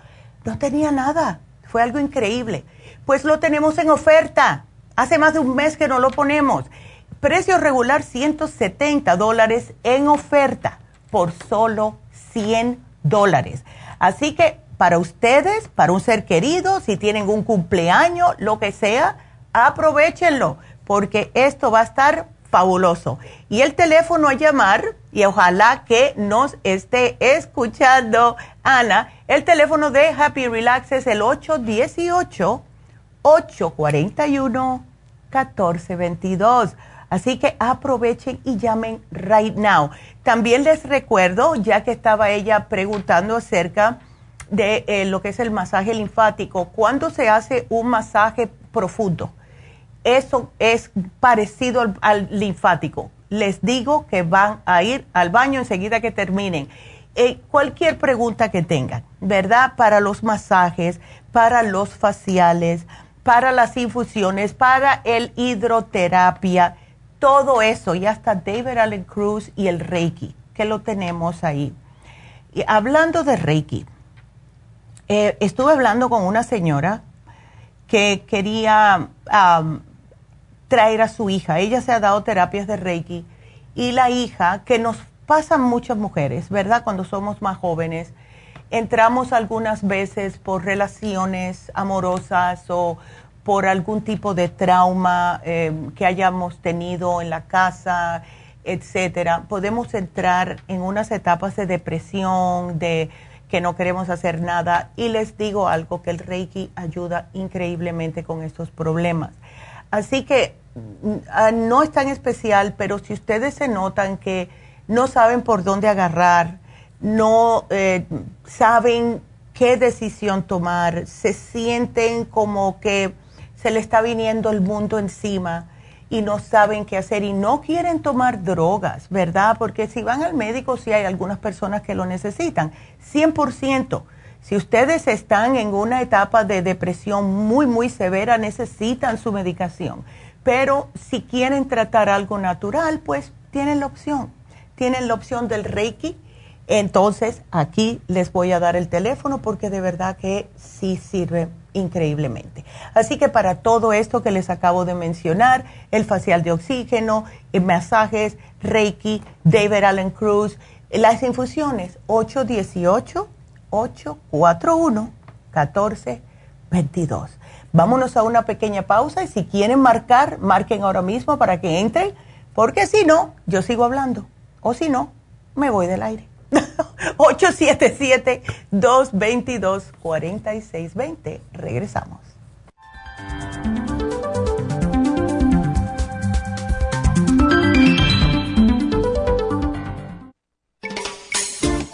no tenía nada. Fue algo increíble. Pues lo tenemos en oferta. Hace más de un mes que no lo ponemos. Precio regular 170 dólares en oferta por solo 100 dólares. Así que para ustedes, para un ser querido, si tienen un cumpleaños, lo que sea, aprovechenlo porque esto va a estar fabuloso. Y el teléfono a llamar, y ojalá que nos esté escuchando Ana, el teléfono de Happy Relax es el 818-841-1422. Así que aprovechen y llamen right now. También les recuerdo, ya que estaba ella preguntando acerca de eh, lo que es el masaje linfático, cuando se hace un masaje profundo, eso es parecido al, linfático. Les digo que van a ir al baño enseguida que terminen. Eh, cualquier pregunta que tengan, ¿verdad? Para los masajes, para los faciales, para las infusiones, para el hidroterapia, todo eso, y hasta David Allen Cruz y el Reiki, que lo tenemos ahí. Y hablando de Reiki, eh, estuve hablando con una señora que quería traer a su hija. Ella se ha dado terapias de Reiki y la hija, que nos pasan muchas mujeres, ¿verdad? Cuando somos más jóvenes, entramos algunas veces por relaciones amorosas o por algún tipo de trauma eh, que hayamos tenido en la casa, etcétera. Podemos entrar en unas etapas de depresión, de que no queremos hacer nada. Y les digo algo, que el Reiki ayuda increíblemente con estos problemas. Así que mm, ah, no es tan especial, pero si ustedes se notan que no saben por dónde agarrar, no eh, saben qué decisión tomar, se sienten como que se le está viniendo el mundo encima y no saben qué hacer y no quieren tomar drogas, ¿verdad? Porque si van al médico, sí hay algunas personas que lo necesitan. 100%. Si ustedes están en una etapa de depresión muy, muy severa, necesitan su medicación. Pero si quieren tratar algo natural, pues tienen la opción. Tienen la opción del Reiki. Entonces, aquí les voy a dar el teléfono porque de verdad que sí sirve increíblemente. Así que para todo esto que les acabo de mencionar, el facial de oxígeno, masajes, Reiki, David Allen Cruz, las infusiones 818-841-1422. Vámonos a una pequeña pausa y si quieren marcar, marquen ahora mismo para que entren, porque si no, yo sigo hablando. O si no, me voy del aire. 877-222-4620. Regresamos.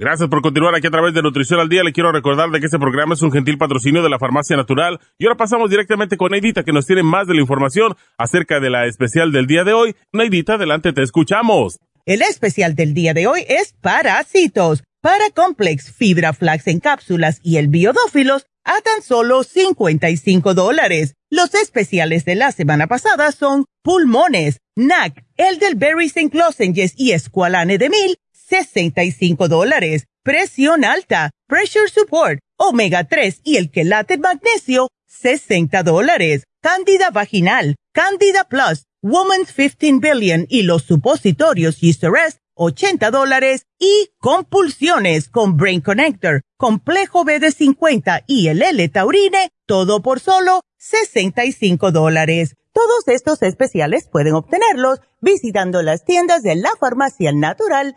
Gracias por continuar aquí a través de Nutrición al Día. Le quiero recordar de que este programa es un gentil patrocinio de la Farmacia Natural. Y ahora pasamos directamente con Neidita, que nos tiene más de la información acerca de la especial del día de hoy. Neidita, adelante, te escuchamos. El especial del día de hoy es parásitos, Complex, Fibra Flax en cápsulas y el biodófilos a tan solo 55 dólares. Los especiales de la semana pasada son pulmones, NAC, el del Berry St. Lozenges y Esqualane de Mil 65 dólares. Presión alta, Pressure Support, Omega 3 y el quelate magnesio, 60 dólares. Cándida vaginal, Candida Plus, Woman's 15 Billion y los supositorios Rest, 80 dólares. Y compulsiones con Brain Connector, Complejo BD50 y el L-Taurine, todo por solo 65 dólares. Todos estos especiales pueden obtenerlos visitando las tiendas de la farmacia natural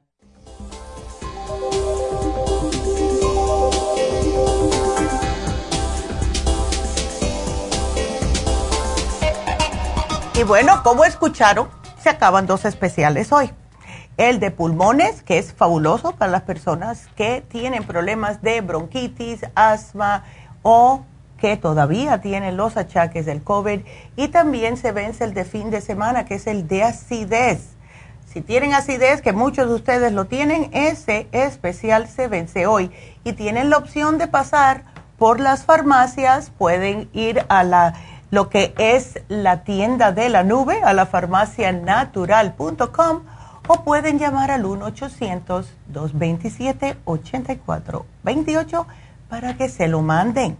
Y bueno, como escucharon, se acaban dos especiales hoy. El de pulmones, que es fabuloso para las personas que tienen problemas de bronquitis, asma o que todavía tienen los achaques del COVID. Y también se vence el de fin de semana, que es el de acidez. Si tienen acidez, que muchos de ustedes lo tienen, ese especial se vence hoy. Y tienen la opción de pasar por las farmacias, pueden ir a la lo que es la tienda de la nube a la farmacianatural.com o pueden llamar al 1-800-227-8428 para que se lo manden.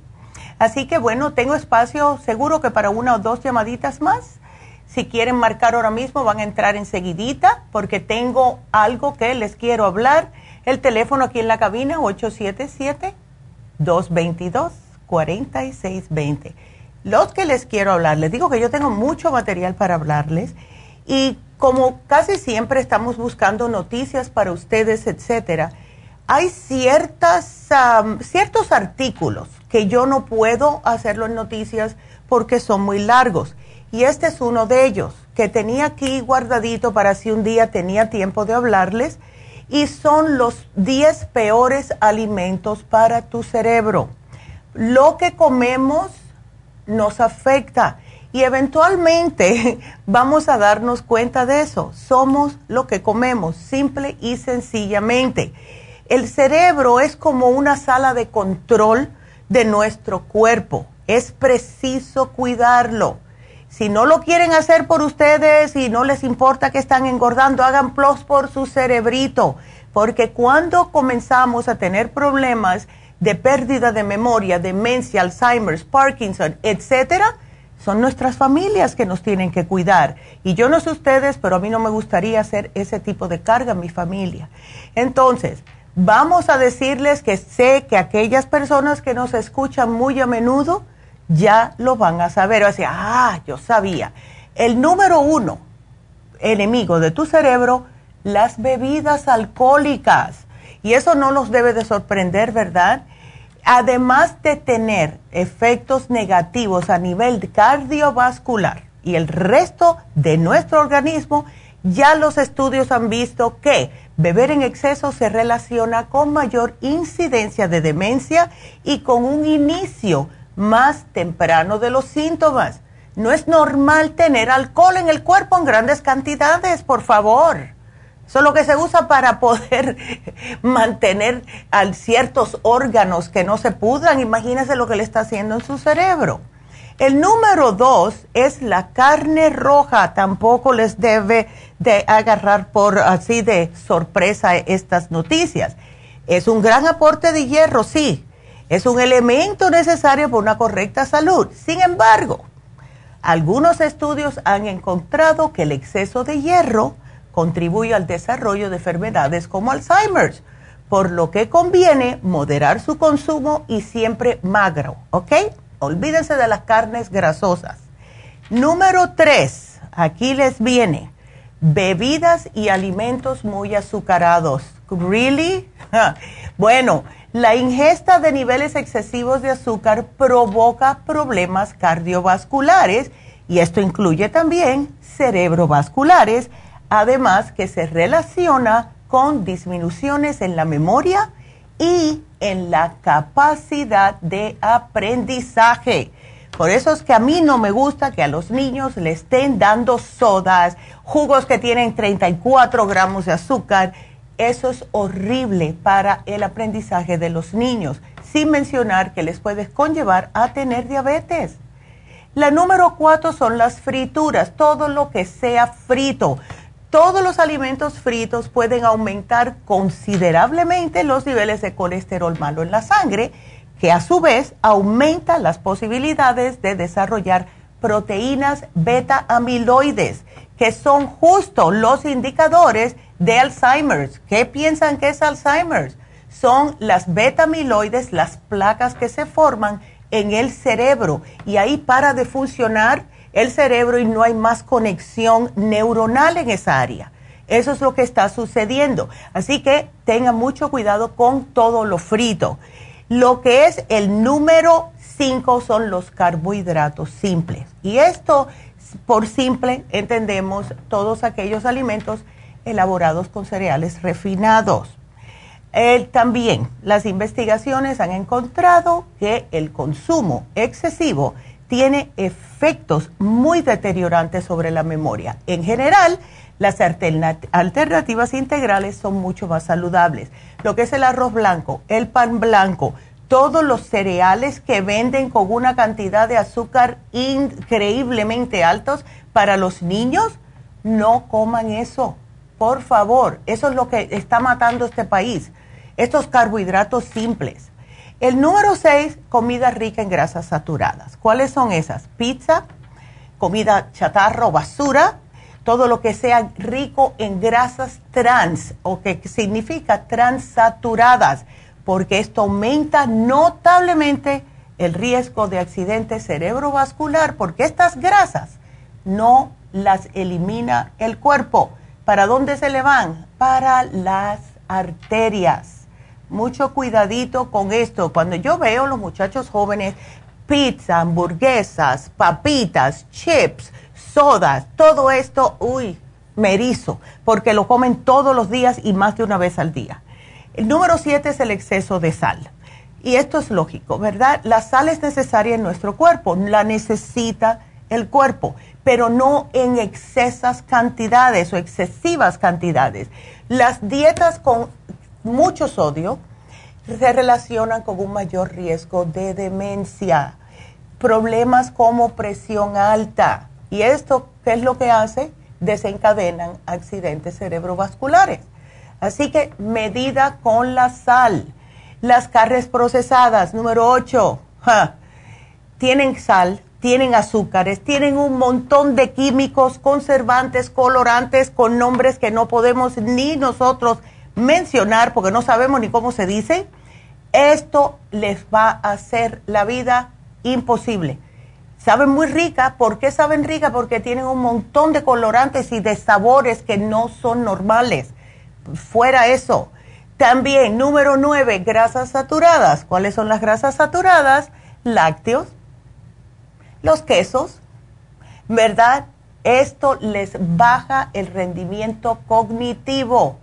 Así que bueno, tengo espacio seguro que para una o dos llamaditas más. Si quieren marcar ahora mismo van a entrar enseguidita porque tengo algo que les quiero hablar El teléfono aquí en la cabina, 877-222-4620. Los que les quiero hablar, les digo que yo tengo mucho material para hablarles y como casi siempre estamos buscando noticias para ustedes, etcétera, hay ciertas, ciertos artículos que yo no puedo hacerlo en noticias porque son muy largos. Y este es uno de ellos, que tenía aquí guardadito para si un día tenía tiempo de hablarles, y son los 10 peores alimentos para tu cerebro. Lo que comemos nos afecta y eventualmente vamos a darnos cuenta de eso. Somos lo que comemos, simple y sencillamente. El cerebro es como una sala de control de nuestro cuerpo. Es preciso cuidarlo. Si no lo quieren hacer por ustedes y no les importa que están engordando, hagan plus por su cerebrito. Porque cuando comenzamos a tener problemas de pérdida de memoria, demencia, Alzheimer's, Parkinson, etcétera, son nuestras familias que nos tienen que cuidar. Y yo no sé ustedes, pero a mí no me gustaría hacer ese tipo de carga en mi familia. Entonces, vamos a decirles que sé que aquellas personas que nos escuchan muy a menudo ya lo van a saber. O sea, ah, yo sabía. El número uno enemigo de tu cerebro, las bebidas alcohólicas. Y eso no nos debe de sorprender, ¿verdad? Además de tener efectos negativos a nivel cardiovascular y el resto de nuestro organismo, ya los estudios han visto que beber en exceso se relaciona con mayor incidencia de demencia y con un inicio más temprano de los síntomas. No es normal tener alcohol en el cuerpo en grandes cantidades, por favor. Eso es lo que se usa para poder mantener a ciertos órganos que no se pudran. Imagínense lo que le está haciendo en su cerebro. El número dos es la carne roja. Tampoco les debe de agarrar por así de sorpresa estas noticias. Es un gran aporte de hierro, sí. Es un elemento necesario para una correcta salud. Sin embargo, algunos estudios han encontrado que el exceso de hierro contribuye al desarrollo de enfermedades como Alzheimer's, por lo que conviene moderar su consumo y siempre magro, ¿ok? Olvídense de las carnes grasosas. Número tres, aquí les viene, bebidas y alimentos muy azucarados. ¿Really? bueno, la ingesta de niveles excesivos de azúcar provoca problemas cardiovasculares y esto incluye también cerebrovasculares, además que se relaciona con disminuciones en la memoria y en la capacidad de aprendizaje. Por eso es que a mí no me gusta que a los niños le estén dando sodas, jugos que tienen 34 gramos de azúcar. Eso es horrible para el aprendizaje de los niños, sin mencionar que les puede conllevar a tener diabetes. La número cuatro son las frituras, todo lo que sea frito todos los alimentos fritos pueden aumentar considerablemente los niveles de colesterol malo en la sangre, que a su vez aumenta las posibilidades de desarrollar proteínas beta amiloides, que son justo los indicadores de Alzheimer's. ¿Qué piensan que es Alzheimer's? Son las beta amiloides, las placas que se forman en el cerebro y ahí para de funcionar el cerebro y no hay más conexión neuronal en esa área. Eso es lo que está sucediendo. Así que tenga mucho cuidado con todo lo frito. Lo que es el número 5 son los carbohidratos simples. Y esto, por simple, entendemos todos aquellos alimentos elaborados con cereales refinados. también las investigaciones han encontrado que el consumo excesivo tiene efectos muy deteriorantes sobre la memoria. En general, las alternativas integrales son mucho más saludables. Lo que es el arroz blanco, el pan blanco, todos los cereales que venden con una cantidad de azúcar increíblemente altos para los niños, no coman eso. Por favor, eso es lo que está matando este país. Estos carbohidratos simples. El número 6, comida rica en grasas saturadas. ¿Cuáles son esas? Pizza, comida chatarra o basura, todo lo que sea rico en grasas trans o que significa transaturadas, porque esto aumenta notablemente el riesgo de accidente cerebrovascular, porque estas grasas no las elimina el cuerpo. ¿Para dónde se le van? Para las arterias. Mucho cuidadito con esto. Cuando yo veo los muchachos jóvenes, pizza, hamburguesas, papitas, chips, sodas, todo esto, uy, me porque lo comen todos los días y más de una vez al día. El número siete es el exceso de sal. Y esto es lógico, ¿verdad? La sal es necesaria en nuestro cuerpo, la necesita el cuerpo, pero no en excesas cantidades o excesivas cantidades. Las dietas con mucho sodio se relacionan con un mayor riesgo de demencia, problemas como presión alta. ¿Y esto qué es lo que hace? Desencadenan accidentes cerebrovasculares. Así que medida con la sal. Las carnes procesadas, número 8, tienen sal, tienen azúcares, tienen un montón de químicos, conservantes, colorantes, con nombres que no podemos ni nosotros mencionar porque no sabemos ni cómo se dice. Esto les va a hacer la vida imposible. Saben muy rica. ¿Por qué saben rica? Porque tienen un montón de colorantes y de sabores que no son normales. Fuera eso. También, número nueve, grasas saturadas. ¿Cuáles son las grasas saturadas? Lácteos, los quesos, ¿verdad? Esto les baja el rendimiento cognitivo.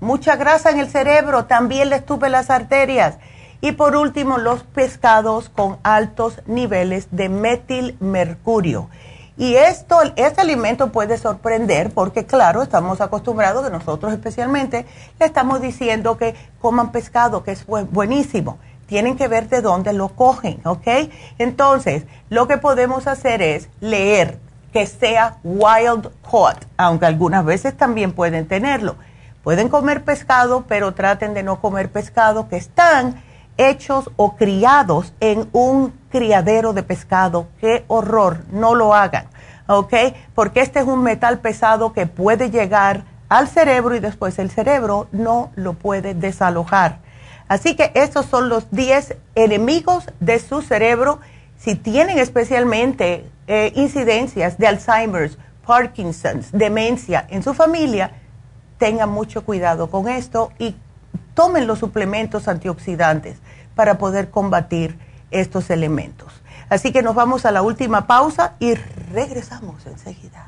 Mucha grasa en el cerebro también les tupe las arterias. Y por último, los pescados con altos niveles de metilmercurio. Y esto, este alimento puede sorprender porque, claro, estamos acostumbrados, que nosotros especialmente, le estamos diciendo que coman pescado, que es buenísimo. Tienen que ver de dónde lo cogen, ¿ok? Entonces, lo que podemos hacer es leer que sea wild caught, aunque algunas veces también pueden tenerlo. Pueden comer pescado, pero traten de no comer pescado que están hechos o criados en un criadero de pescado. Qué horror, no lo hagan, ¿ok? Porque este es un metal pesado que puede llegar al cerebro y después el cerebro no lo puede desalojar. Así que estos son los 10 enemigos de su cerebro. Si tienen especialmente eh, incidencias de Alzheimer's, Parkinson's, demencia en su familia, tengan mucho cuidado con esto y tomen los suplementos antioxidantes para poder combatir estos elementos. Así que nos vamos a la última pausa y regresamos enseguida.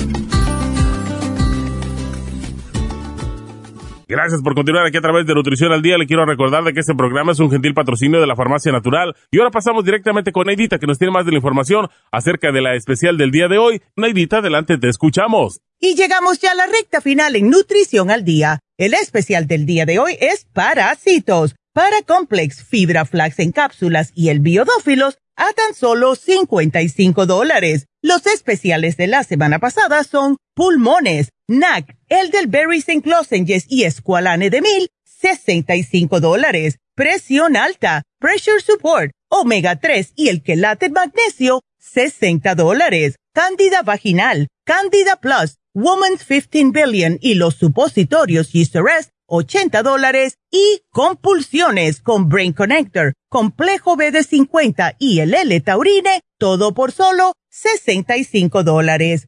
Gracias por continuar aquí a través de Nutrición al Día. Le quiero recordar de que este programa es un gentil patrocinio de la Farmacia Natural. Y ahora pasamos directamente con Neidita, que nos tiene más de la información acerca de la especial del día de hoy. Neidita, adelante, te escuchamos. Y llegamos ya a la recta final en Nutrición al Día. El especial del día de hoy es Parásitos, Complex, Fibra Flax en cápsulas y el Biodófilos a tan solo 55 dólares. Los especiales de la semana pasada son pulmones, NAC, elderberry St. Lozenges y escualane de mil, 65 dólares. Presión alta, pressure support, omega 3 y el quelate magnesio, 60 dólares. Candida vaginal, Candida Plus, Woman's 15 Billion y los supositorios Rest, 80 dólares. Y compulsiones con Brain Connector, complejo BD50 y el L-Taurine, todo por solo 65 dólares.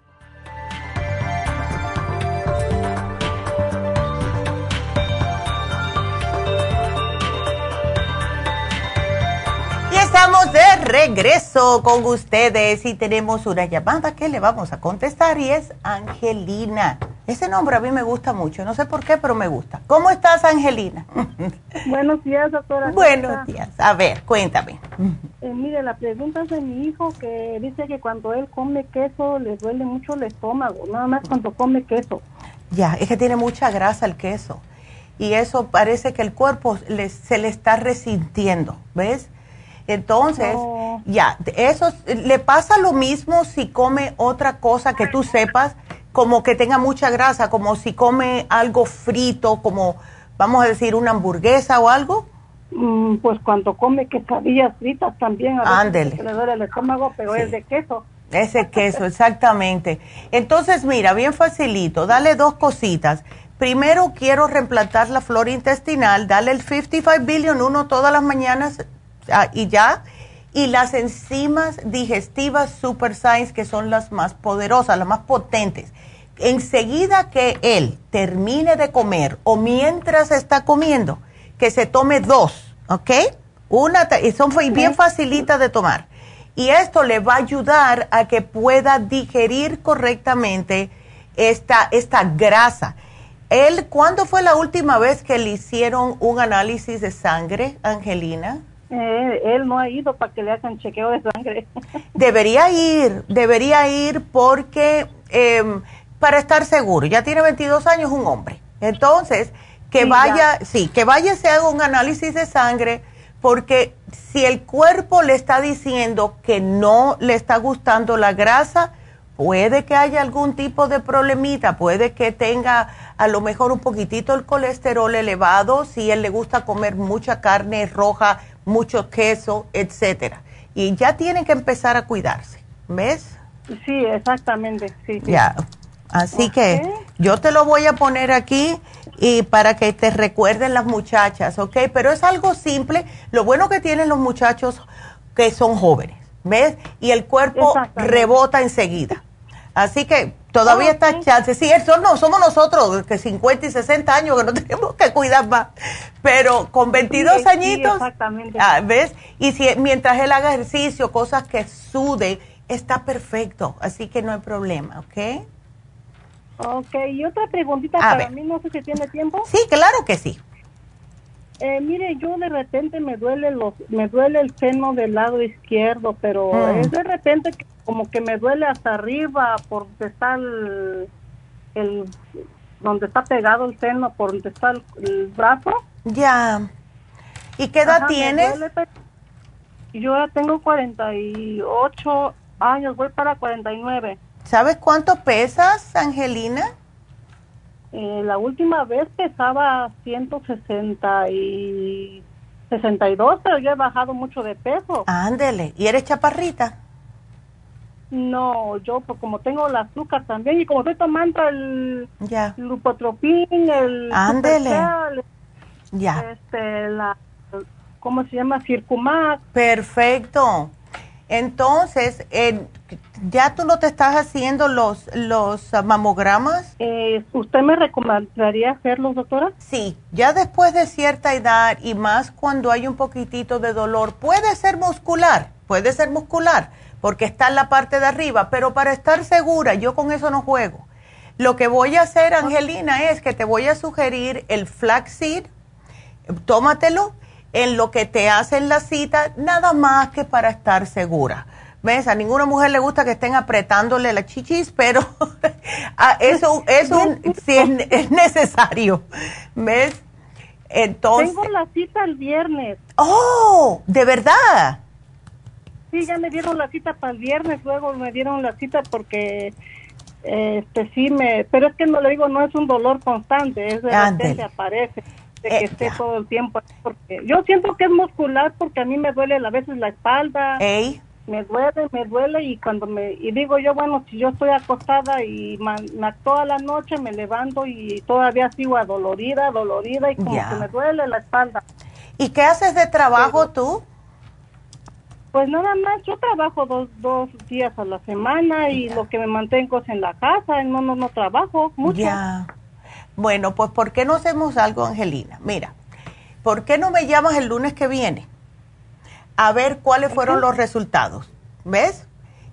Regreso con ustedes y tenemos una llamada que le vamos a contestar y es Angelina. Ese nombre a mí me gusta mucho, no sé por qué, pero me gusta. ¿Cómo estás, Angelina? Buenos días, doctora. Buenos días. A ver, cuéntame. Eh, mire, la pregunta es de mi hijo que dice que cuando él come queso le duele mucho el estómago, nada más cuando come queso. Ya, es que tiene mucha grasa el queso y eso parece que el cuerpo se le está resintiendo, ¿ves? Entonces, ya, eso le pasa lo mismo si come otra cosa que tú sepas, como que tenga mucha grasa, como si come algo frito, como vamos a decir una hamburguesa o algo. Mm, pues cuando come quesadillas fritas también a veces le duele el estómago, pero es de queso. Ese queso, exactamente. Entonces, mira, bien facilito, dale dos cositas. Primero quiero reemplatar la flora intestinal, dale el 55 billion uno todas las mañanas y ya. Y las enzimas digestivas Super Science, que son las más poderosas, las más potentes. Enseguida que él termine de comer o mientras está comiendo, que se tome dos, ¿ok? Una, y son bien facilitas de tomar. Y esto le va a ayudar a que pueda digerir correctamente esta, esta grasa. Él, ¿cuándo fue la última vez que le hicieron un análisis de sangre, Angelina? Eh, él no ha ido para que le hagan chequeo de sangre. Debería ir, debería ir porque em, para estar seguro, ya tiene 22 años, un hombre. Entonces, que vaya, sí, que vaya se haga un análisis de sangre porque si el cuerpo le está diciendo que no le está gustando la grasa, puede que haya algún tipo de problemita, puede que tenga a lo mejor un poquitito el colesterol elevado, si él le gusta comer mucha carne roja, mucho queso, etcétera. Y ya tienen que empezar a cuidarse, ¿ves? Sí, exactamente, sí. Ya, así que yo te lo voy a poner aquí y para que te recuerden las muchachas, ¿ok? Pero es algo simple. Lo bueno que tienen los muchachos que son jóvenes, ¿ves? Y el cuerpo rebota enseguida. Así que todavía está chance. Sí, eso no, somos nosotros, que 50 y 60 años, que no tenemos que cuidar más. Pero con 22 añitos, exactamente. Ah, ¿ves? Y si mientras él haga ejercicio, cosas que sude, está perfecto. Así que no hay problema, ¿ok? Ok, y otra preguntita para mí, no sé si tiene tiempo. Sí, claro que sí. Eh, mire, yo de repente me duele los, me duele el seno del lado izquierdo, pero mm. es de repente como que me duele hasta arriba por donde está el, donde está pegado el seno, por donde está el, brazo. Ya. ¿Y qué edad tienes? yo ya tengo 48 años, voy para 49. ¿Sabes cuánto pesas, Angelina? Eh, la última vez pesaba 160 y 62, pero yo he bajado mucho de peso. Ándele, ¿y eres chaparrita? No, yo pues, como tengo el azúcar también y como estoy tomando el ya. lupotropín, el Ándele. ya. Este, la ¿cómo se llama? Circumax. Perfecto. Entonces, ¿ya tú no te estás haciendo los, los mamogramas? Eh, ¿Usted me recomendaría hacerlos, doctora? Sí, ya después de cierta edad y más cuando hay un poquitito de dolor, puede ser muscular, puede ser muscular, porque está en la parte de arriba, pero para estar segura, yo con eso no juego. Lo que voy a hacer, Angelina, es que te voy a sugerir el flaxseed, tómatelo en lo que te hacen la cita, nada más que para estar segura. ¿Ves? A ninguna mujer le gusta que estén apretándole la chichis, pero eso, eso sí es, necesario. ¿Ves? Entonces. Tengo la cita el viernes. ¡Oh! ¿De verdad? Sí, ya me dieron la cita para el viernes, luego me dieron la cita porque este sí me, pero es que no le digo, no es un dolor constante, es de repente aparece, de que eh, esté todo el tiempo, porque yo siento que es muscular porque a mí me duele a veces la espalda, me duele, me duele y cuando me, y digo yo, bueno, si yo estoy acostada y toda la noche me levanto y todavía sigo adolorida, dolorida y como que me duele la espalda. ¿Y qué haces de trabajo tú? Pues nada más, yo trabajo dos, dos días a la semana y lo que me mantengo es en la casa, no, no, no trabajo mucho. Ya. Bueno, pues ¿por qué no hacemos algo, Angelina? Mira, ¿por qué no me llamas el lunes que viene? A ver cuáles fueron los resultados. ¿Ves?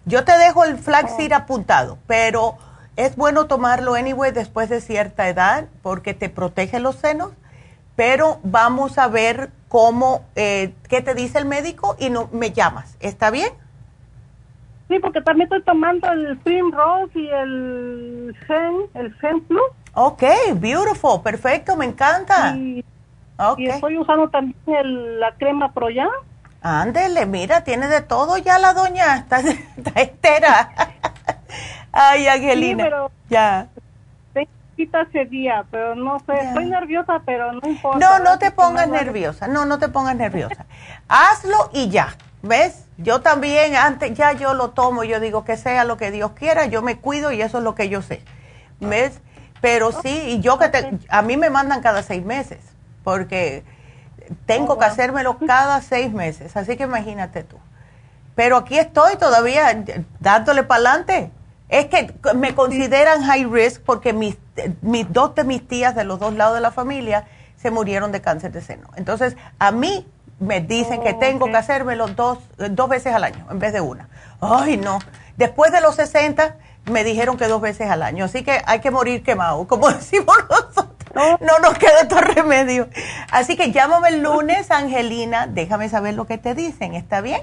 Yo te dejo el flaxseed oh. apuntado, pero es bueno tomarlo anyway después de cierta edad porque te protege los senos, pero vamos a ver cómo, eh, qué te dice el médico y no me llamas. ¿Está bien? Sí, porque también estoy tomando el Rose y el Gen, el Gen Plus. Ok, beautiful, perfecto, me encanta. Y, estoy usando también la crema Pro ya. Ándele, mira, tiene de todo ya la doña, está, está entera. Ay, Angelina, pero ya ese día, pero no sé, estoy nerviosa, pero no importa. No, no te pongas nerviosa, no, no te pongas nerviosa. Hazlo y ya, ¿ves? Yo también, antes, ya yo lo tomo, yo digo que sea lo que Dios quiera, yo me cuido y eso es lo que yo sé, ¿ves? Pero sí, y yo que te, a mí me mandan cada seis meses, porque tengo oh, que hacérmelo cada seis meses, así que imagínate tú. Pero aquí estoy todavía dándole para adelante. Es que me consideran high risk porque mis, mis dos de mis tías de los dos lados de la familia se murieron de cáncer de seno. Entonces, a mí me dicen que tengo que hacérmelo dos, dos veces al año en vez de una. Ay, no. Después de los 60 me dijeron que dos veces al año. Así que hay que morir quemado, como decimos nosotros. No nos queda otro remedio. Así que llámame el lunes, Angelina. Déjame saber lo que te dicen. ¿Está bien?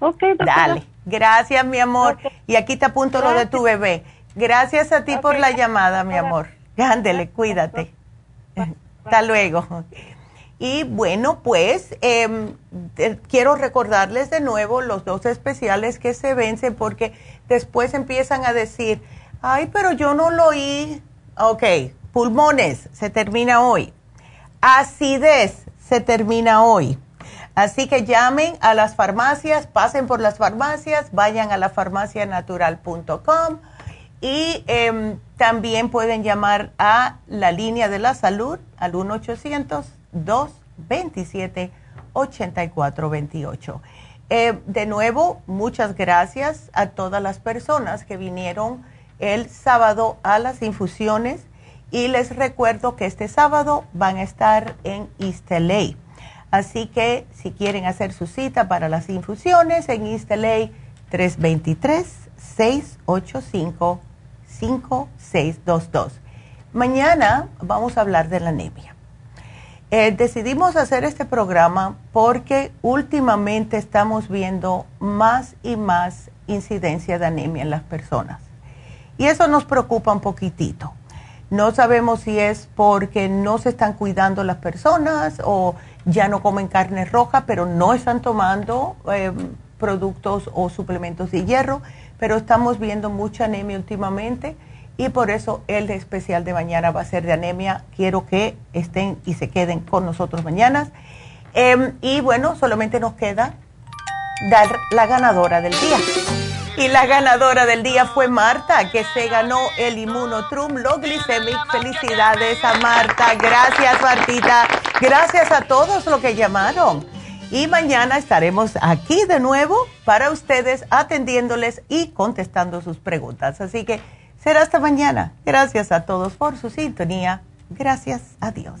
Ok, Dale. Gracias, mi amor. Y aquí te apunto lo de tu bebé. Gracias a ti por la llamada, mi amor. Ándele, cuídate. Hasta luego. Y bueno, pues em, quiero recordarles de nuevo los dos especiales que se vencen porque después empiezan a decir, ay, pero yo no lo oí. Ok, pulmones, se termina hoy. Acidez, se termina hoy. Así que llamen a las farmacias, pasen por las farmacias, vayan a la farmacianatural.com y em, también pueden llamar a la línea de la salud al 1-800-227-8428. Eh, de nuevo, muchas gracias a todas las personas que vinieron el sábado a las infusiones y les recuerdo que este sábado van a estar en East Así que si quieren hacer su cita para las infusiones en East 323-685-5622. Mañana vamos a hablar de la anemia. Eh, decidimos hacer este programa porque últimamente estamos viendo más y más incidencia de anemia en las personas. Y eso nos preocupa un poquitito. No sabemos si es porque no se están cuidando las personas o ya no comen carne roja, pero no están tomando eh, productos o suplementos de hierro, pero estamos viendo mucha anemia últimamente y por eso el especial de mañana va a ser de anemia. Quiero que estén y se queden con nosotros mañana. Em, y bueno, solamente nos queda dar la ganadora del día. Y la ganadora del día fue Marta, que se ganó el Inmunotrum Low Glycemic. Felicidades a Marta. Gracias, Martita. Gracias a todos los que llamaron. Y mañana estaremos aquí de nuevo para ustedes atendiéndoles y contestando sus preguntas. Así que será hasta mañana. Gracias a todos por su sintonía. Gracias a Dios.